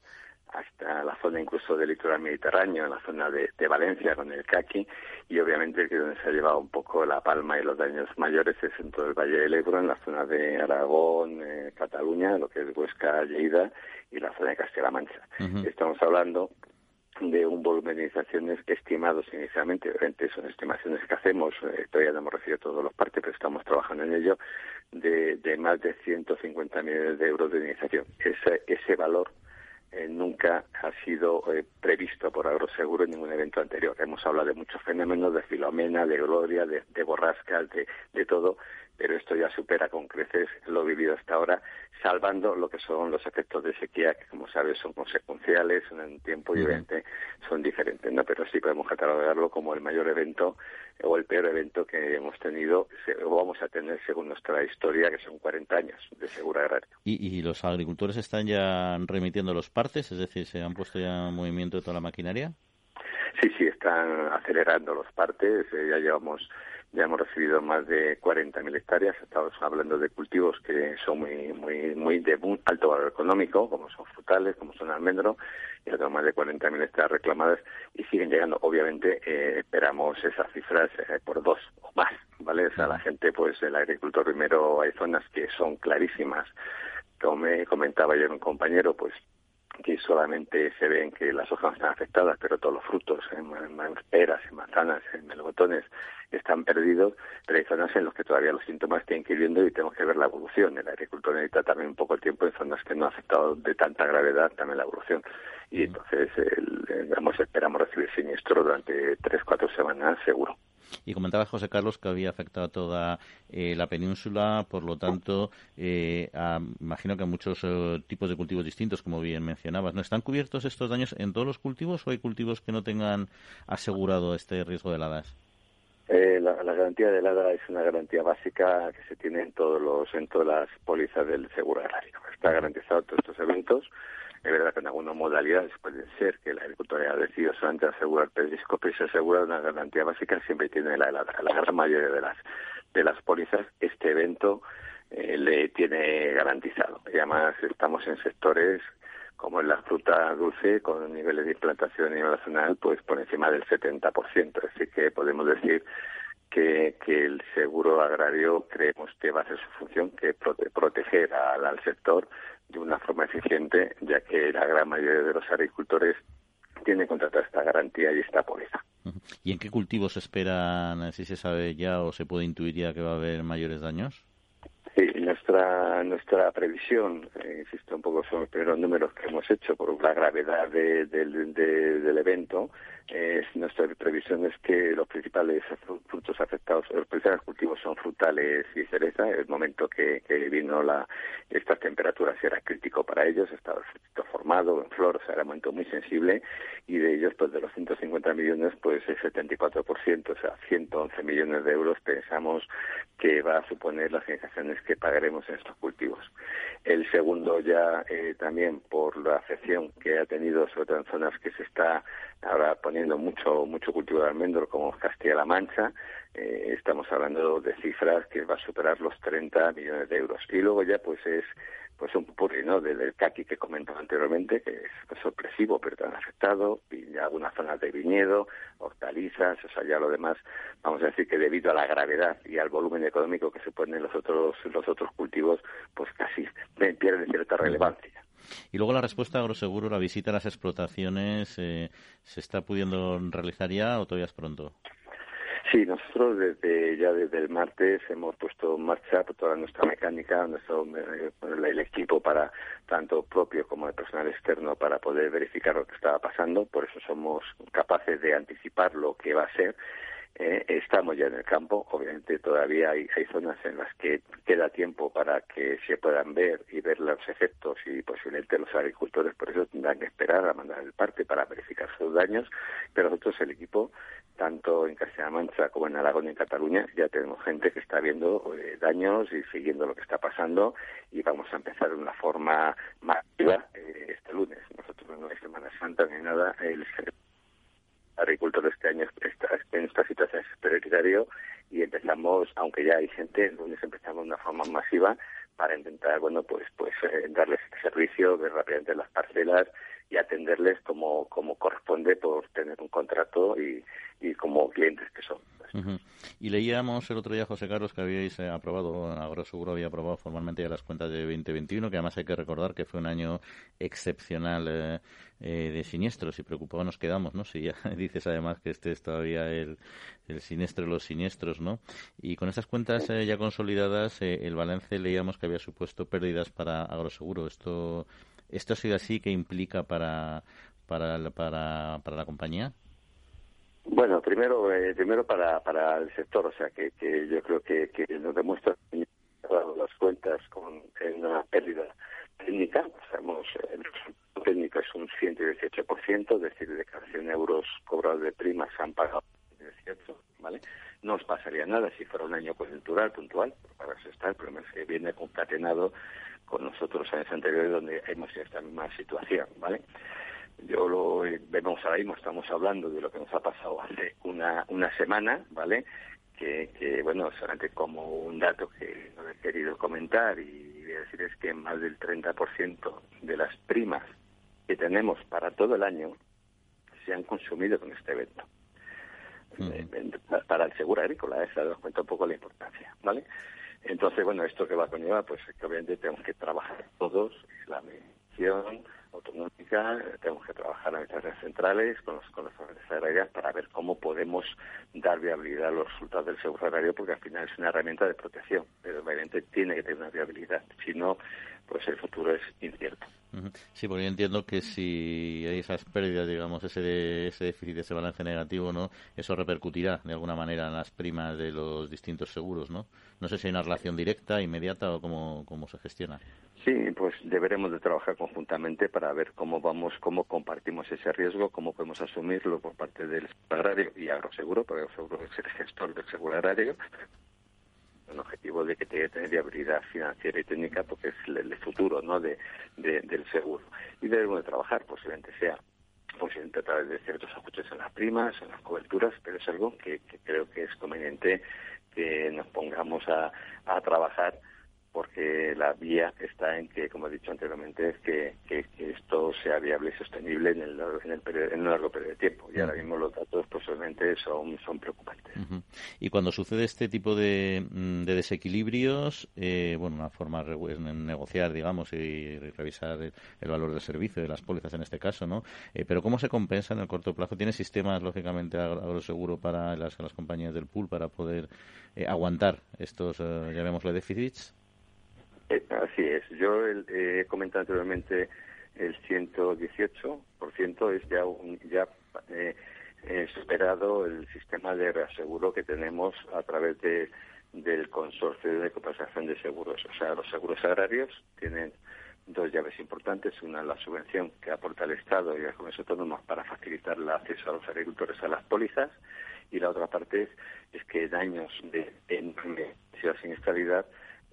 hasta la zona incluso del litoral mediterráneo, en la zona de, Valencia con el Caqui, y obviamente que donde se ha llevado un poco la palma y los daños mayores es en todo el Valle del Ebro, en la zona de Aragón, eh, Cataluña, lo que es Huesca, Lleida y la zona de Castilla-La Mancha. Estamos hablando de un volumen de iniciaciones estimados inicialmente, obviamente son estimaciones que hacemos, eh, todavía no hemos recibido todos los partes, pero estamos trabajando en ello, de, de más de 150 millones de euros de iniciación. Ese, ese valor eh, nunca ha sido eh, previsto por Agroseguro en ningún evento anterior. Hemos hablado de muchos fenómenos, de filomena, de gloria, de, de borrascas, de, de todo, pero esto ya supera con creces lo vivido hasta ahora, salvando lo que son los efectos de sequía, que como sabes son consecuenciales en el tiempo y obviamente son diferentes, ¿no? Pero sí podemos catalogarlo como el mayor evento o el peor evento que hemos tenido o vamos a tener según nuestra historia, que son 40 años de seguro agrario. ¿Y, los agricultores están ya remitiendo los partes? Es decir, ¿se han puesto ya en movimiento toda la maquinaria? Sí, sí, están acelerando los partes. Eh, ya llevamos ya hemos recibido más de 40.000 hectáreas. Estamos hablando de cultivos que son muy, muy, muy de alto valor económico, como son frutales, como son almendro. Ya tenemos más de 40.000 hectáreas reclamadas y siguen llegando. Obviamente, eh, esperamos esas cifras eh, por dos o más ¿vale? O sea, la gente, pues el agricultor primero hay zonas que son clarísimas. Como me comentaba ayer un compañero, pues que solamente se ven que las hojas están afectadas, pero todos los frutos, en, peras, en manzanas, en melocotones, están perdidos, pero hay zonas en las que todavía los síntomas tienen que ir viendo y tenemos que ver la evolución. El agricultor necesita también un poco de tiempo en zonas que no ha afectado de tanta gravedad también la evolución. Y entonces, el, esperamos recibir siniestro durante tres, cuatro semanas, seguro. Y comentaba José Carlos que había afectado a toda eh, la península, por lo tanto, eh, imagino que a muchos eh, tipos de cultivos distintos, como bien mencionabas. ¿No están cubiertos estos daños en todos los cultivos o hay cultivos que no tengan asegurado este riesgo de heladas? la, garantía de helada es una garantía básica que se tiene en todos los en todas las pólizas del seguro agrario. Está garantizado todos estos eventos es verdad que en algunas modalidades puede ser que la agricultura haya decidido solamente asegurar pedrisco, pero se asegura una garantía básica siempre tiene la helada. La gran mayoría de las de las pólizas este evento eh, le tiene garantizado. Y además estamos en sectores como en la fruta dulce, con niveles de implantación a nivel nacional, pues por encima del 70%. Así que podemos decir que, que el seguro agrario creemos que va a ser su función, que proteger al sector de una forma eficiente, ya que la gran mayoría de los agricultores tienen contratada esta garantía y esta póliza. ¿Y en qué cultivos esperan, si se sabe ya o se puede intuir ya que va a haber mayores daños? Sí, nuestra nuestra previsión, eh, insisto un poco, son los primeros números que hemos hecho por la gravedad del evento, nuestra previsión es que los principales frutos afectados, los principales cultivos son frutales y cereza. El momento que, vino la, estas temperaturas era crítico para ellos, estaba el formado en flor, o sea, era un momento muy sensible y de ellos, pues de los 150 millones, pues el 74%, o sea, 111 millones de euros pensamos que va a suponer las indemnizaciones que pagaremos en estos cultivos. El segundo ya eh, también por la afección que ha tenido, sobre todo en zonas que se está ahora poniendo mucho mucho cultivo de almendro como Castilla-La Mancha, eh, estamos hablando de cifras que va a superar los 30 millones de euros. Y luego ya pues es pues un purri, ¿no? Del, caqui que comentaba anteriormente, que es sorpresivo, pero tan afectado, y algunas zonas de viñedo, hortalizas, o sea, ya lo demás, vamos a decir que debido a la gravedad y al volumen económico que se ponen los otros, los otros cultivos, pues casi pierden cierta relevancia. Y luego la respuesta, Agroseguro, la visita a las explotaciones, eh, ¿se está pudiendo realizar ya o todavía es pronto? Sí, nosotros desde ya desde el martes hemos puesto en marcha toda nuestra mecánica, nuestro eh, el equipo para tanto propio como de personal externo para poder verificar lo que estaba pasando. Por eso somos capaces de anticipar lo que va a ser eh, estamos ya en el campo, obviamente todavía hay, hay, zonas en las que queda tiempo para que se puedan ver y ver los efectos y posiblemente los agricultores por eso tendrán que esperar a mandar el parte para verificar sus daños, pero nosotros el equipo, tanto en Castilla-La Mancha como en Aragón y en Cataluña, ya tenemos gente que está viendo eh, daños y siguiendo lo que está pasando y vamos a empezar de una forma masiva eh, este lunes. Nosotros no hay Semana Santa ni nada, el agricultores este año en esta situación es prioritario y empezamos, aunque ya hay gente, el lunes empezamos de una forma masiva para intentar, bueno, pues, pues eh, darles servicio, ver rápidamente las parcelas y atenderles como, como corresponde por tener un contrato y, y como clientes que son. Y leíamos el otro día, José Carlos, que habíais eh, aprobado, ahora seguro había aprobado formalmente ya las cuentas de 2021, que además hay que recordar que fue un año excepcional eh, eh, de siniestros y preocupados nos quedamos, ¿no? Si ya dices además que este es todavía el, el siniestro de los siniestros, ¿no? Y con estas cuentas ya consolidadas, el balance leíamos que había supuesto pérdidas para Agroseguro. Esto, esto ha sido así, que implica para, para, para, para la compañía? Bueno, primero, eh, primero para, para el sector, o sea, que, que yo creo que, que nos demuestra las cuentas con una pérdida técnica, sabemos, el resultado técnico es un 118%, es decir, de cada 100 euros cobrados de primas se han pagado 18, ¿vale? No os pasaría nada si fuera un año coyuntural, puntual, para eso está, el problema es que viene concatenado con nosotros años anteriores donde hemos en esta misma situación, ¿vale? yo lo vemos ahora mismo, estamos hablando de lo que nos ha pasado hace una, una semana, ¿vale? Que, que, bueno, solamente como un dato que no he querido comentar y decir es que más del 30% de las primas que tenemos para todo el año se han consumido con este evento. Para el seguro agrícola, esa os cuento un poco la importancia, ¿vale? Entonces, bueno, esto que va a conllevar, pues obviamente tenemos que trabajar todos, la medición autonómica, tenemos que trabajar en las centrales con los, con las agrarias para ver cómo podemos dar viabilidad a los resultados del seguro agrario, porque al final es una herramienta de protección, pero obviamente tiene que tener una viabilidad, si no, pues el futuro es incierto. Sí, porque yo entiendo que si hay esas pérdidas, digamos, ese, ese déficit, ese balance negativo, ¿no? Eso repercutirá de alguna manera en las primas de los distintos seguros, ¿no? No sé si hay una relación directa, inmediata o cómo, cómo se gestiona. Sí, pues deberemos de trabajar conjuntamente para ver cómo vamos, cómo compartimos ese riesgo, cómo podemos asumirlo por parte del agrario y agroseguro, porque agroseguro es el gestor del seguro agrario, un objetivo de que tenga tener viabilidad financiera y técnica porque es el, futuro ¿no? de, del seguro. Y debemos de trabajar, posiblemente sea posiblemente a través de ciertos ajustes en las primas, en las coberturas, pero es algo que, creo que es conveniente que nos pongamos a, a trabajar porque la vía está en que, como he dicho anteriormente, es que, que, esto sea viable y sostenible en, el, en, el en un largo periodo de tiempo. Y ahora mismo los datos posiblemente son, son preocupantes. Y cuando sucede este tipo de, mm, de desequilibrios, eh, bueno, una forma de negociar, digamos, y revisar el, valor del servicio, de las pólizas en este caso, ¿no? Eh, pero ¿cómo se compensa en el corto plazo? ¿Tiene sistemas, lógicamente, agroseguro para las, las compañías del pool para poder eh, aguantar estos, llamémosle, déficits? Eh, así es. Yo eh, he comentado anteriormente el 118% es ya un, ya eh, superado el sistema de reaseguro que tenemos a través de del consorcio de compensación de seguros. O sea, los seguros agrarios tienen dos llaves importantes. Una, la subvención que aporta el Estado y las comunidades autónomas para facilitar el acceso a los agricultores a las pólizas. Y la otra parte es, es que en años de enorme siniestralidad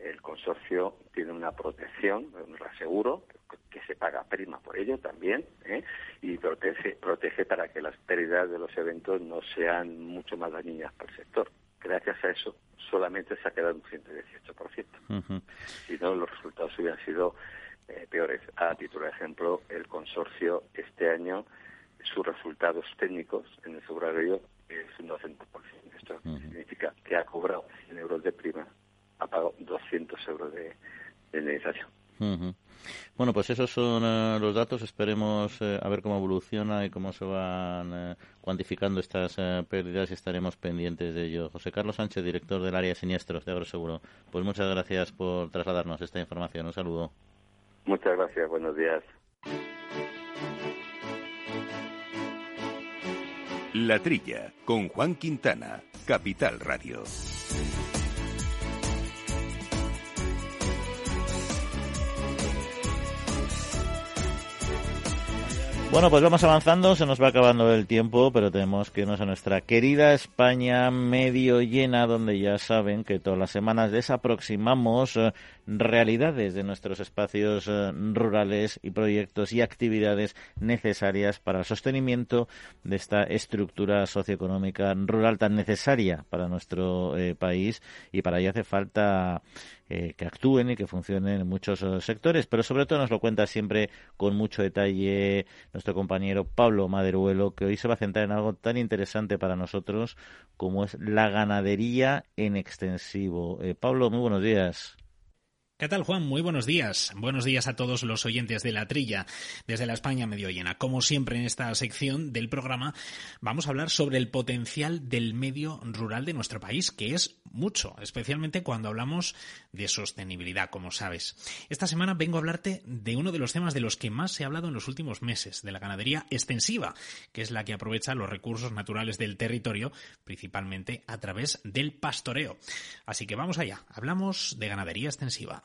el consorcio tiene una protección, un reaseguro, que se paga prima por ello también, ¿eh? y protege, protege para que las pérdidas de los eventos no sean mucho más dañinas para el sector. Gracias a eso solamente se ha quedado un 118%. Si no, los resultados hubieran sido eh, peores. A título de ejemplo, el consorcio este año, sus resultados técnicos en el seguro es un 200%. Esto significa que ha cobrado 100 euros de prima ha pagado 200 euros de, indemnización. Bueno, pues esos son eh, los datos. Esperemos eh, a ver cómo evoluciona y cómo se van eh, cuantificando estas pérdidas y estaremos pendientes de ello. José Carlos Sánchez, director del área de siniestros de Agroseguro. Pues muchas gracias por trasladarnos esta información. Un saludo. Muchas gracias. Buenos días. La Trilla, con Juan Quintana, Capital Radio. Bueno, pues vamos avanzando, se nos va acabando el tiempo, pero tenemos que irnos a nuestra querida España medio llena, donde ya saben que todas las semanas desaproximamos eh, realidades de nuestros espacios eh, rurales y proyectos y actividades necesarias para el sostenimiento de esta estructura socioeconómica rural tan necesaria para nuestro eh, país. Y para ello hace falta que actúen y que funcionen en muchos sectores, pero sobre todo nos lo cuenta siempre con mucho detalle nuestro compañero Pablo Maderuelo, que hoy se va a centrar en algo tan interesante para nosotros como es la ganadería en extensivo. Eh, Pablo, muy buenos días. ¿Qué tal, Juan? Muy buenos días. Buenos días a todos los oyentes de la trilla desde la España medio llena. Como siempre en esta sección del programa vamos a hablar sobre el potencial del medio rural de nuestro país, que es mucho, especialmente cuando hablamos de sostenibilidad, como sabes. Esta semana vengo a hablarte de uno de los temas de los que más se ha hablado en los últimos meses, de la ganadería extensiva, que es la que aprovecha los recursos naturales del territorio, principalmente a través del pastoreo. Así que vamos allá, hablamos de ganadería extensiva.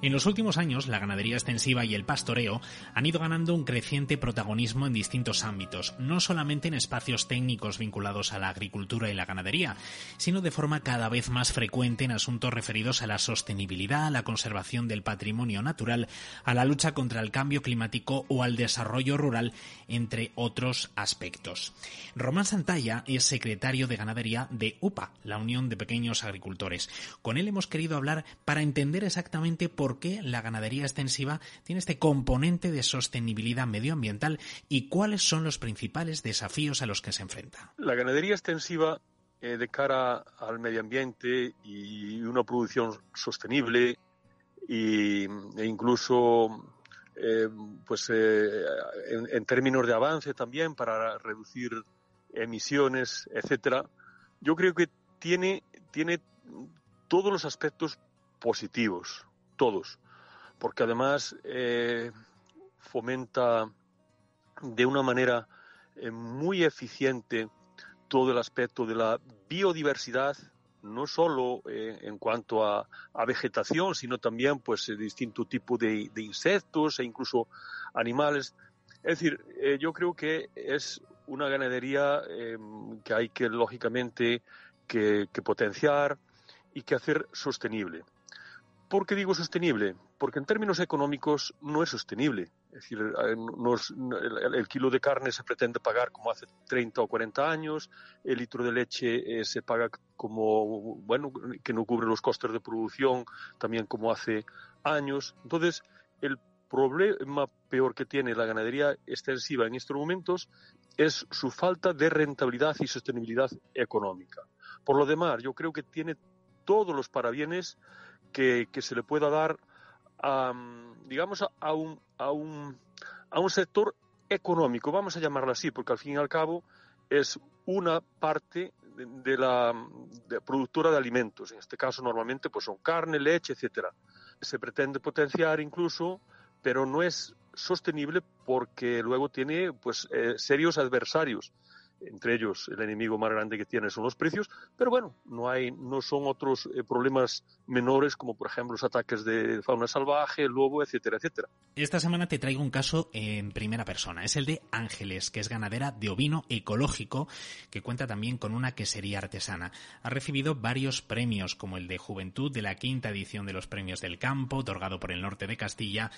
En los últimos años, la ganadería extensiva y el pastoreo han ido ganando un creciente protagonismo en distintos ámbitos, no solamente en espacios técnicos vinculados a la agricultura y la ganadería, sino de forma cada vez más frecuente en asuntos referidos a la sostenibilidad, a la conservación del patrimonio natural, a la lucha contra el cambio climático o al desarrollo rural, entre otros aspectos. Román Santalla es secretario de ganadería de UPA, la Unión de Pequeños Agricultores. Con él hemos querido hablar para entender exactamente por qué la ganadería extensiva tiene este componente de sostenibilidad medioambiental y cuáles son los principales desafíos a los que se enfrenta. La ganadería extensiva eh, de cara al medio ambiente y una producción sostenible y, e incluso eh, pues eh, en, términos de avance también para reducir emisiones, etcétera, yo creo que tiene, tiene todos los aspectos positivos, todos, porque además eh, fomenta de una manera muy eficiente todo el aspecto de la biodiversidad, no solo eh, en cuanto a, vegetación, sino también pues de distinto tipo de, insectos e incluso animales. Es decir, eh, yo creo que es una ganadería em, que hay que lógicamente que, potenciar y que hacer sostenible. ¿Por qué digo sostenible? Porque en términos económicos no es sostenible. Es decir, el, kilo de carne se pretende pagar como hace 30 o 40 años, el litro de leche eh, se paga como, bueno, que no cubre los costes de producción también como hace años. Entonces, el problema peor que tiene la ganadería extensiva en estos momentos es su falta de rentabilidad y sostenibilidad económica. Por lo demás, yo creo que tiene todos los parabienes que, se le pueda dar a, digamos, a un, a, un, a un sector económico, vamos a llamarlo así, porque al fin y al cabo es una parte de, la productora de alimentos. En este caso, normalmente, pues son carne, leche, etcétera. Se pretende potenciar incluso, pero no es sostenible porque luego tiene pues eh, serios adversarios entre ellos el enemigo más grande que tiene son los precios, pero bueno, no hay, no son otros eh, problemas menores como por ejemplo los ataques de fauna salvaje, lobo, etcétera, etcétera. Esta semana te traigo un caso en primera persona, es el de Ángeles, que es ganadera de ovino ecológico, que cuenta también con una quesería artesana. Ha recibido varios premios, como el de Juventud de la quinta edición de los Premios del Campo, otorgado por el norte de Castilla,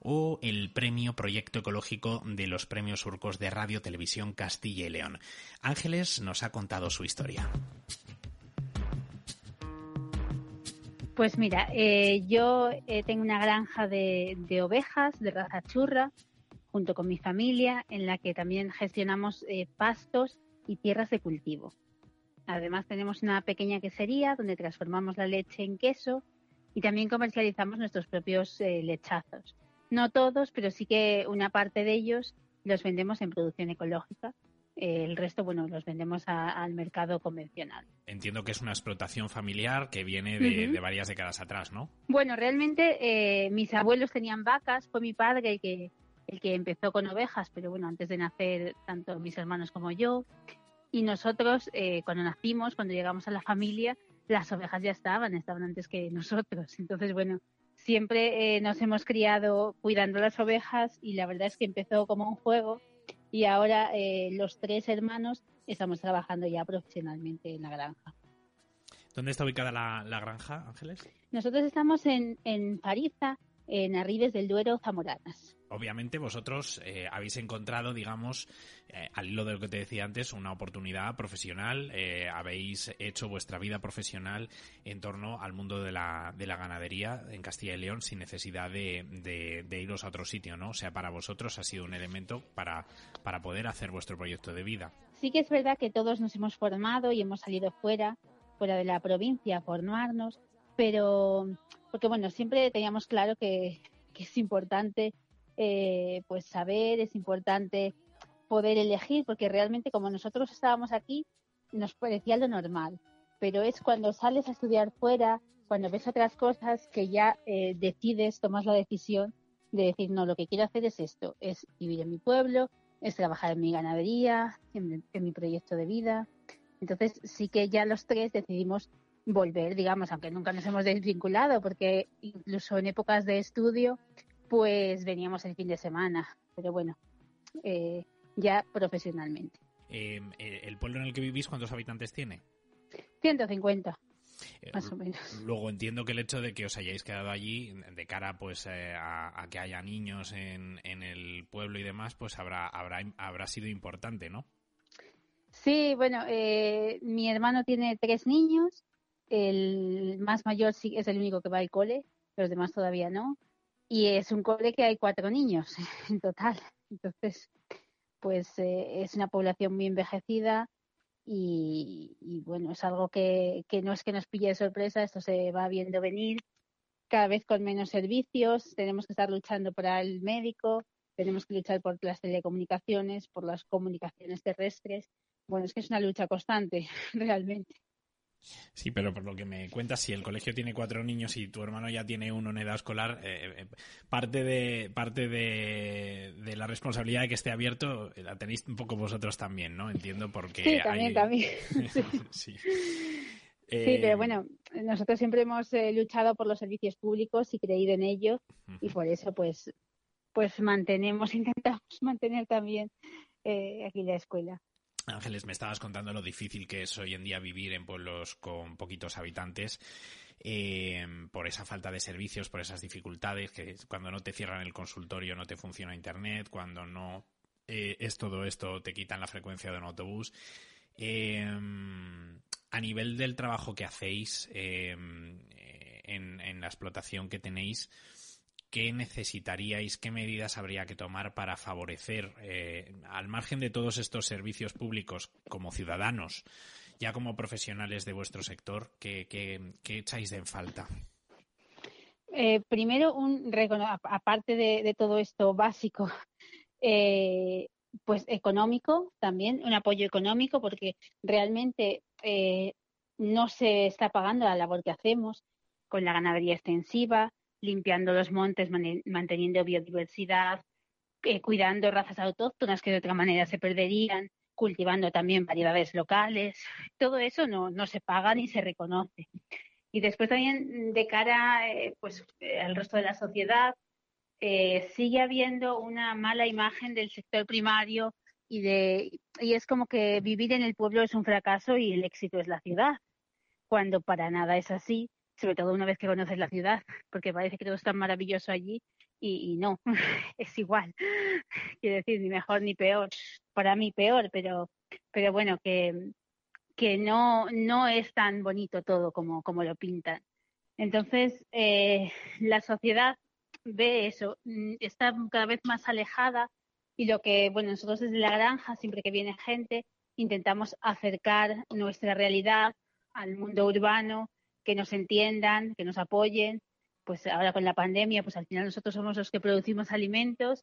o el premio Proyecto Ecológico de los Premios Surcos de Radio Televisión Castilla y León. Ángeles nos ha contado su historia. Pues mira, eh, yo eh, tengo una granja de, ovejas de raza churra junto con mi familia en la que también gestionamos eh, pastos y tierras de cultivo. Además tenemos una pequeña quesería donde transformamos la leche en queso y también comercializamos nuestros propios lechazos. No todos, pero sí que una parte de ellos los vendemos en producción ecológica el resto, bueno, los vendemos al mercado convencional. Entiendo que es una explotación familiar que viene de, varias décadas atrás, ¿no? Bueno, realmente eh, mis abuelos tenían vacas, fue mi padre el que, el que empezó con ovejas, pero bueno, antes de nacer, tanto mis hermanos como yo. Y nosotros, eh, cuando nacimos, cuando llegamos a la familia, las ovejas ya estaban, estaban antes que nosotros. Entonces, bueno, siempre eh, nos hemos criado cuidando las ovejas y la verdad es que empezó como un juego y ahora eh, los tres hermanos estamos trabajando ya profesionalmente en la granja. ¿Dónde está ubicada la, granja, Ángeles? Nosotros estamos en, en Pariza, en Arribes del Duero, Zamoranas. Obviamente vosotros eh, habéis encontrado, digamos, eh, al hilo de lo que te decía antes, una oportunidad profesional, eh, habéis hecho vuestra vida profesional en torno al mundo de la, de la ganadería en Castilla y León sin necesidad de, de, iros a otro sitio, ¿no? O sea, para vosotros ha sido un elemento para, para poder hacer vuestro proyecto de vida. Sí que es verdad que todos nos hemos formado y hemos salido fuera, fuera de la provincia a formarnos, pero porque bueno, siempre teníamos claro que, es importante eh, pues saber, es importante poder elegir, porque realmente como nosotros estábamos aquí, nos parecía lo normal. Pero es cuando sales a estudiar fuera, cuando ves otras cosas, que ya eh, decides, tomas la decisión de decir, no, lo que quiero hacer es esto, es vivir en mi pueblo, es trabajar en mi ganadería, en mi proyecto de vida. Entonces sí que ya los tres decidimos volver, digamos, aunque nunca nos hemos desvinculado, porque incluso en épocas de estudio, pues veníamos el fin de semana, pero bueno, eh, ya profesionalmente. Em, eh, ¿El pueblo en el que vivís cuántos habitantes tiene? 150. Eh, más o menos. Luego entiendo que el hecho de que os hayáis quedado allí de cara pues a, que haya niños en, en, el pueblo y demás pues habrá habrá habrá sido importante, ¿no? Sí, bueno, mi hermano tiene tres niños el más mayor sí es el único que va al cole, los demás todavía no. Y es un cole que hay cuatro niños en total. Entonces, pues eh, es una población muy envejecida y, bueno, es algo que, que no es que nos pille de sorpresa, esto se va viendo venir cada vez con menos servicios, tenemos que estar luchando para el médico, tenemos que luchar por las telecomunicaciones, por las comunicaciones terrestres. Bueno, es que es una lucha constante, realmente. Sí, pero por lo que me cuentas, si el colegio tiene cuatro niños y tu hermano ya tiene uno en edad escolar, eh, eh, parte de parte de, la responsabilidad de que esté abierto eh, la tenéis un poco vosotros también, ¿no? Entiendo porque. Sí, también, también. sí. pero bueno, nosotros siempre hemos luchado por los servicios públicos y creído en ellos y por eso, pues, pues mantenemos, intentamos mantener también aquí la escuela. Ángeles, me estabas contando lo difícil que es hoy en día vivir en pueblos con poquitos habitantes. Eh, por esa falta de servicios, por esas dificultades, que cuando no te cierran el consultorio no te funciona Internet, cuando no eh, es todo esto te quitan la frecuencia de un autobús. Eh, a nivel del trabajo que hacéis en, en, la explotación que tenéis, ¿qué necesitaríais, qué medidas habría que tomar para favorecer, eh, al margen de todos estos servicios públicos, como ciudadanos, ya como profesionales de vuestro sector, qué, echáis de falta? Eh, primero, un aparte de, todo esto básico, eh, pues económico también, un apoyo económico, porque realmente no se está pagando la labor que hacemos con la ganadería extensiva, limpiando los montes, manteniendo biodiversidad, eh, cuidando razas autóctonas que de otra manera se perderían, cultivando también variedades locales. Todo eso no, no se paga ni se reconoce. Y después también de cara eh, pues, eh, al resto de la sociedad, sigue habiendo una mala imagen del sector primario y, de, y es como que vivir en el pueblo es un fracaso y el éxito es la ciudad, cuando para nada es así sobre todo una vez que conoces la ciudad, porque parece que todo es tan maravilloso allí y, no, es igual. Quiero decir, ni mejor ni peor. Para mí peor, pero, pero bueno, que, que no, no es tan bonito todo como, como lo pintan. Entonces, eh, la sociedad ve eso, mm, está cada vez más alejada y lo que, bueno, nosotros desde la granja, siempre que viene gente, intentamos acercar nuestra realidad al mundo urbano, que nos entiendan, que nos apoyen. Pues ahora con la pandemia, pues al final nosotros somos los que producimos alimentos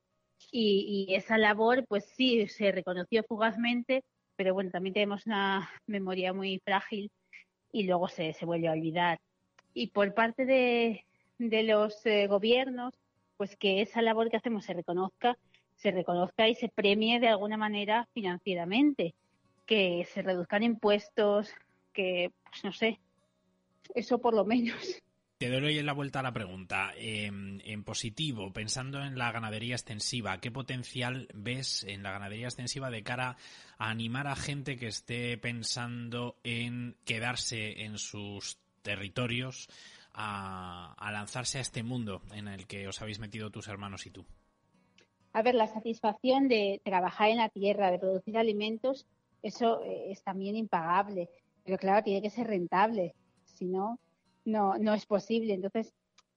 y, esa labor, pues sí, se reconoció fugazmente, pero bueno, también tenemos una memoria muy frágil y luego se, se vuelve a olvidar. Y por parte de, de los eh, gobiernos, pues que esa labor que hacemos se reconozca, se reconozca y se premie de alguna manera financieramente, que se reduzcan impuestos, que, pues no sé, eso por lo menos. Te doy la vuelta a la pregunta. Em, en positivo, pensando en la ganadería extensiva, ¿qué potencial ves en la ganadería extensiva de cara a animar a gente que esté pensando en quedarse en sus territorios a, a lanzarse a este mundo en el que os habéis metido tus hermanos y tú? A ver, la satisfacción de trabajar en la tierra, de producir alimentos, eso eh, es también impagable. Pero claro, tiene que ser rentable si no, no, es posible. Entonces,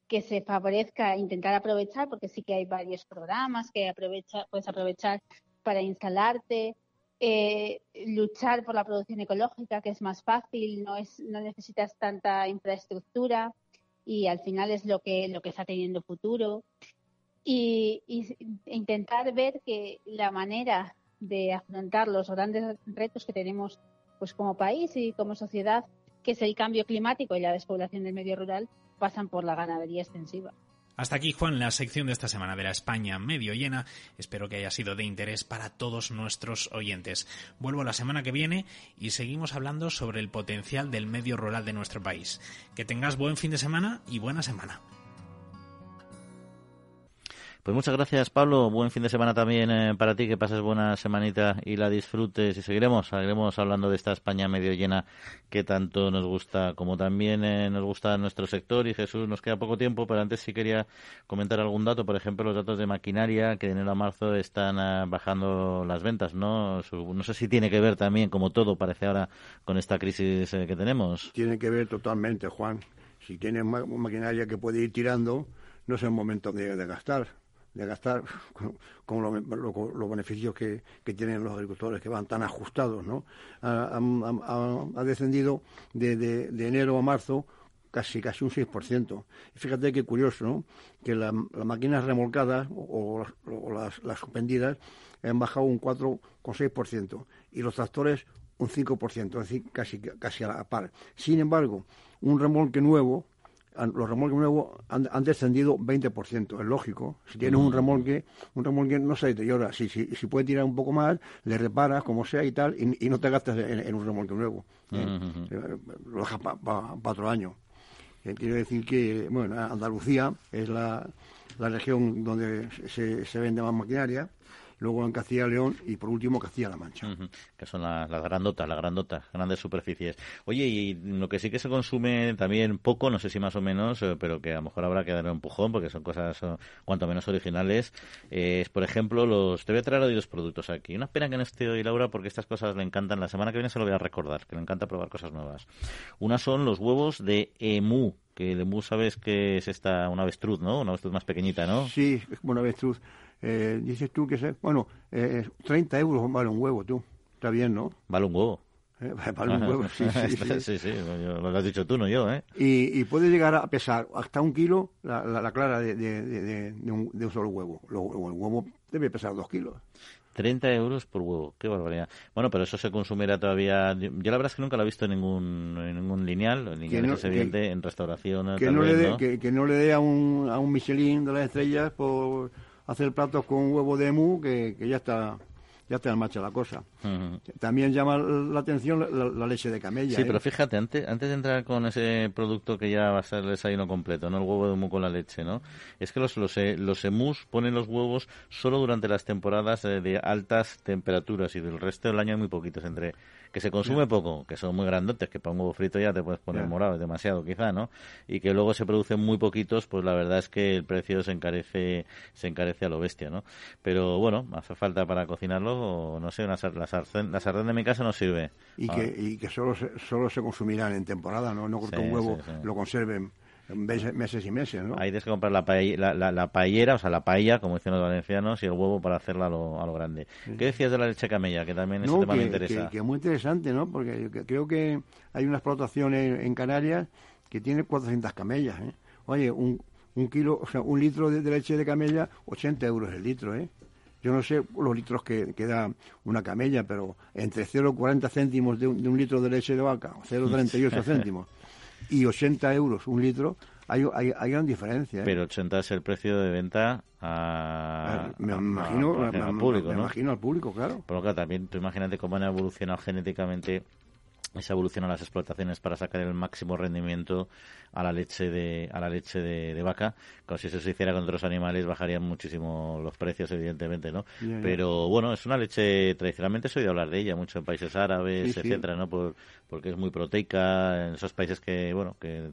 que se favorezca intentar aprovechar, porque sí que hay varios programas que aprovecha, puedes aprovechar para instalarte, eh, luchar por la producción ecológica, que es más fácil, no, es, no necesitas tanta infraestructura y al final es lo que, lo que está teniendo futuro. Y, y intentar ver que la manera de afrontar los grandes retos que tenemos pues como país y como sociedad que es el cambio climático y la despoblación del medio rural, pasan por la ganadería extensiva. Hasta aquí, Juan, la sección de esta semana de la España medio llena. Espero que haya sido de interés para todos nuestros oyentes. Vuelvo la semana que viene y seguimos hablando sobre el potencial del medio rural de nuestro país. Que tengas buen fin de semana y buena semana. Pues muchas gracias, Pablo. Buen fin de semana también eh, para ti. Que pases buena semanita y la disfrutes. Y seguiremos, seguiremos hablando de esta España medio llena que tanto nos gusta, como también eh, nos gusta nuestro sector. Y Jesús, nos queda poco tiempo, pero antes sí quería comentar algún dato. Por ejemplo, los datos de maquinaria que de enero a marzo están ah, bajando las ventas, ¿no? no sé si tiene que ver también, como todo parece ahora, con esta crisis eh, que tenemos. Tiene que ver totalmente, Juan si tienes maquinaria que puede ir tirando, no es el momento de, gastar de gastar con, los beneficios que, tienen los agricultores, que van tan ajustados, ¿no? Ha, descendido de, de, enero a marzo casi casi un 6%. Y fíjate qué curioso, ¿no? Que las máquinas remolcadas o, las, suspendidas han bajado un 4,6% y los tractores un 5%, es decir, casi, casi a la par. Sin embargo, un remolque nuevo, los remolques nuevos han, descendido 20%, es lógico. Si tienes un mm. remolque, un remolque no se deteriora. Si, si, si puede tirar un poco más, le reparas como sea y tal, y, no te gastas en, un remolque nuevo. ¿eh? Eh, lo dejas para otro año. Eh, quiero decir que, bueno, Andalucía es la, la región donde se, se vende más maquinaria luego en Castilla León y por último Castilla-La Mancha. Que son las, grandotas, las grandotas, grandes superficies. Oye, y lo que sí que se consume también poco, no sé si más o menos, eh, pero que a lo mejor habrá que darle un empujón porque son cosas eh, cuanto menos originales, eh, es por ejemplo los... Te voy a traer hoy dos productos aquí. Una pena que no esté hoy Laura porque estas cosas le encantan. La semana que viene se lo voy a recordar, que le encanta probar cosas nuevas. Una son los huevos de emu, que el emu sabes que es esta, una avestruz, ¿no? Una avestruz más pequeñita, ¿no? Sí, es como una avestruz. Eh, dices tú que, se, bueno, eh, 30 euros vale un huevo, tú. Está bien, ¿no? Vale un huevo. Eh, vale un huevo, sí, sí, sí. sí, lo has dicho tú, no yo, ¿eh? Y, y puede llegar a pesar hasta un kilo la, la, clara de, de, de, de, un, de un solo huevo. el huevo debe pesar dos kilos. 30 euros por huevo, qué barbaridad. Bueno, pero eso se consumirá todavía. Yo, la verdad es que nunca lo he visto en ningún, en ningún lineal, en lineal es evidente, en restauración. Que, no Que, que, no le dé a un, a un Michelin de las estrellas por hacer platos con huevo de mu, que, que ya está ya está en marcha la cosa. También llama la atención la, leche de camella. Sí, ¿eh? pero fíjate, antes, antes de entrar con ese producto que ya va a ser el desayuno completo, ¿no? El huevo de mu con la leche, ¿no? Es que los, los, eh, los emus ponen los huevos solo durante las temporadas de, de altas temperaturas y del resto del año hay muy poquitos entre que se consume poco, que son muy grandotes, que para un huevo frito ya te puedes poner morado, es demasiado quizá, ¿no? Y que luego se producen muy poquitos, pues la verdad es que el precio se encarece se encarece a lo bestia, ¿no? Pero bueno, hace falta para cocinarlo, o no sé, una, la, sartén, la sartén de mi casa no sirve. Y que, y que solo, se, solo se consumirán en temporada, ¿no? No que un huevo lo conserven meses y meses, ¿no? Ahí tienes que comprar la, la, la, paellera, o sea, la paella, como dicen los valencianos, y el huevo para hacerla a lo, a lo grande. ¿Qué decías de la leche camella? Que también ese tema me interesa. Que, es muy interesante, ¿no? Porque creo que hay una explotación en, Canarias que tiene 400 camellas, ¿eh? Oye, un, un kilo, o sea, un litro de, leche de camella, 80 euros el litro, ¿eh? Yo no sé los litros que, que da una camella, pero entre 0,40 céntimos de un, de un litro de leche de vaca, 0,38 céntimos y 80 euros un litro, hay, hay, hay gran diferencia. ¿eh? Pero 80 es el precio de venta a, me imagino, al público, me, imagino al público, claro. Pero claro, también tú imagínate cómo han evolucionado genéticamente esa evolución a las explotaciones para sacar el máximo rendimiento a la leche de a la leche de, vaca. Como si eso se hiciera con otros animales bajarían muchísimo los precios evidentemente no pero bueno es una leche tradicionalmente se oído hablar de ella mucho en países árabes etcétera no Por, porque es muy proteica en esos países que bueno que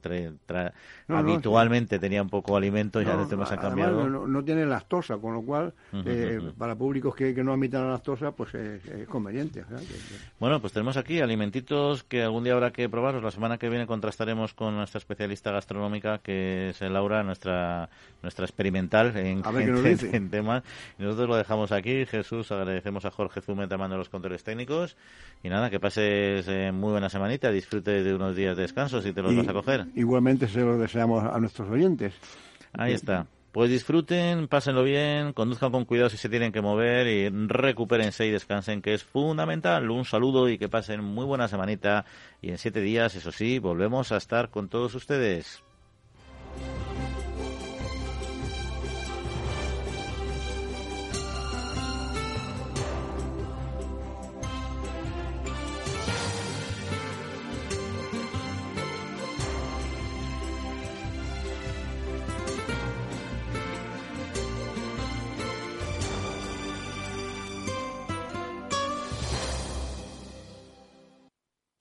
habitualmente tenían poco alimento ya los temas han cambiado. no, tiene lactosa con lo cual eh, para públicos que, no admitan la lactosa pues es, conveniente bueno pues tenemos aquí alimentitos que algún día habrá que probarlos la semana que viene contrastaremos con nuestra especialista lista gastronómica que es Laura, nuestra nuestra experimental en, en, temas. nosotros lo dejamos aquí. Jesús, agradecemos a Jorge Zume mando los controles técnicos. Y nada, que pases eh, muy buena semanita, disfrute de unos días de descanso si te los vas a coger. Igualmente se lo deseamos a nuestros oyentes. Ahí está. Pues disfruten, pásenlo bien, conduzcan con cuidado si se tienen que mover y recupérense y descansen, que es fundamental. Un saludo y que pasen muy buena semanita. Y en siete días, eso sí, volvemos a estar con todos ustedes.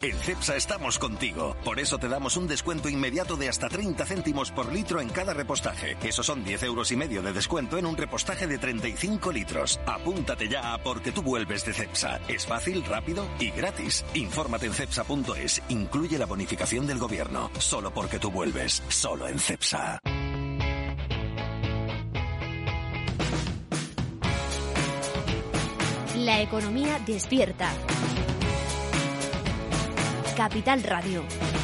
En CEPSA estamos contigo. Por eso te damos un descuento inmediato de hasta 30 céntimos por litro en cada repostaje. Eso son 10 euros y medio de descuento en un repostaje de 35 litros. Apúntate ya porque tú vuelves de CEPSA. Es fácil, rápido y gratis. Infórmate en cepsa.es. Incluye la bonificación del gobierno. Solo porque tú vuelves. Solo en CEPSA. La economía despierta. Capital Radio.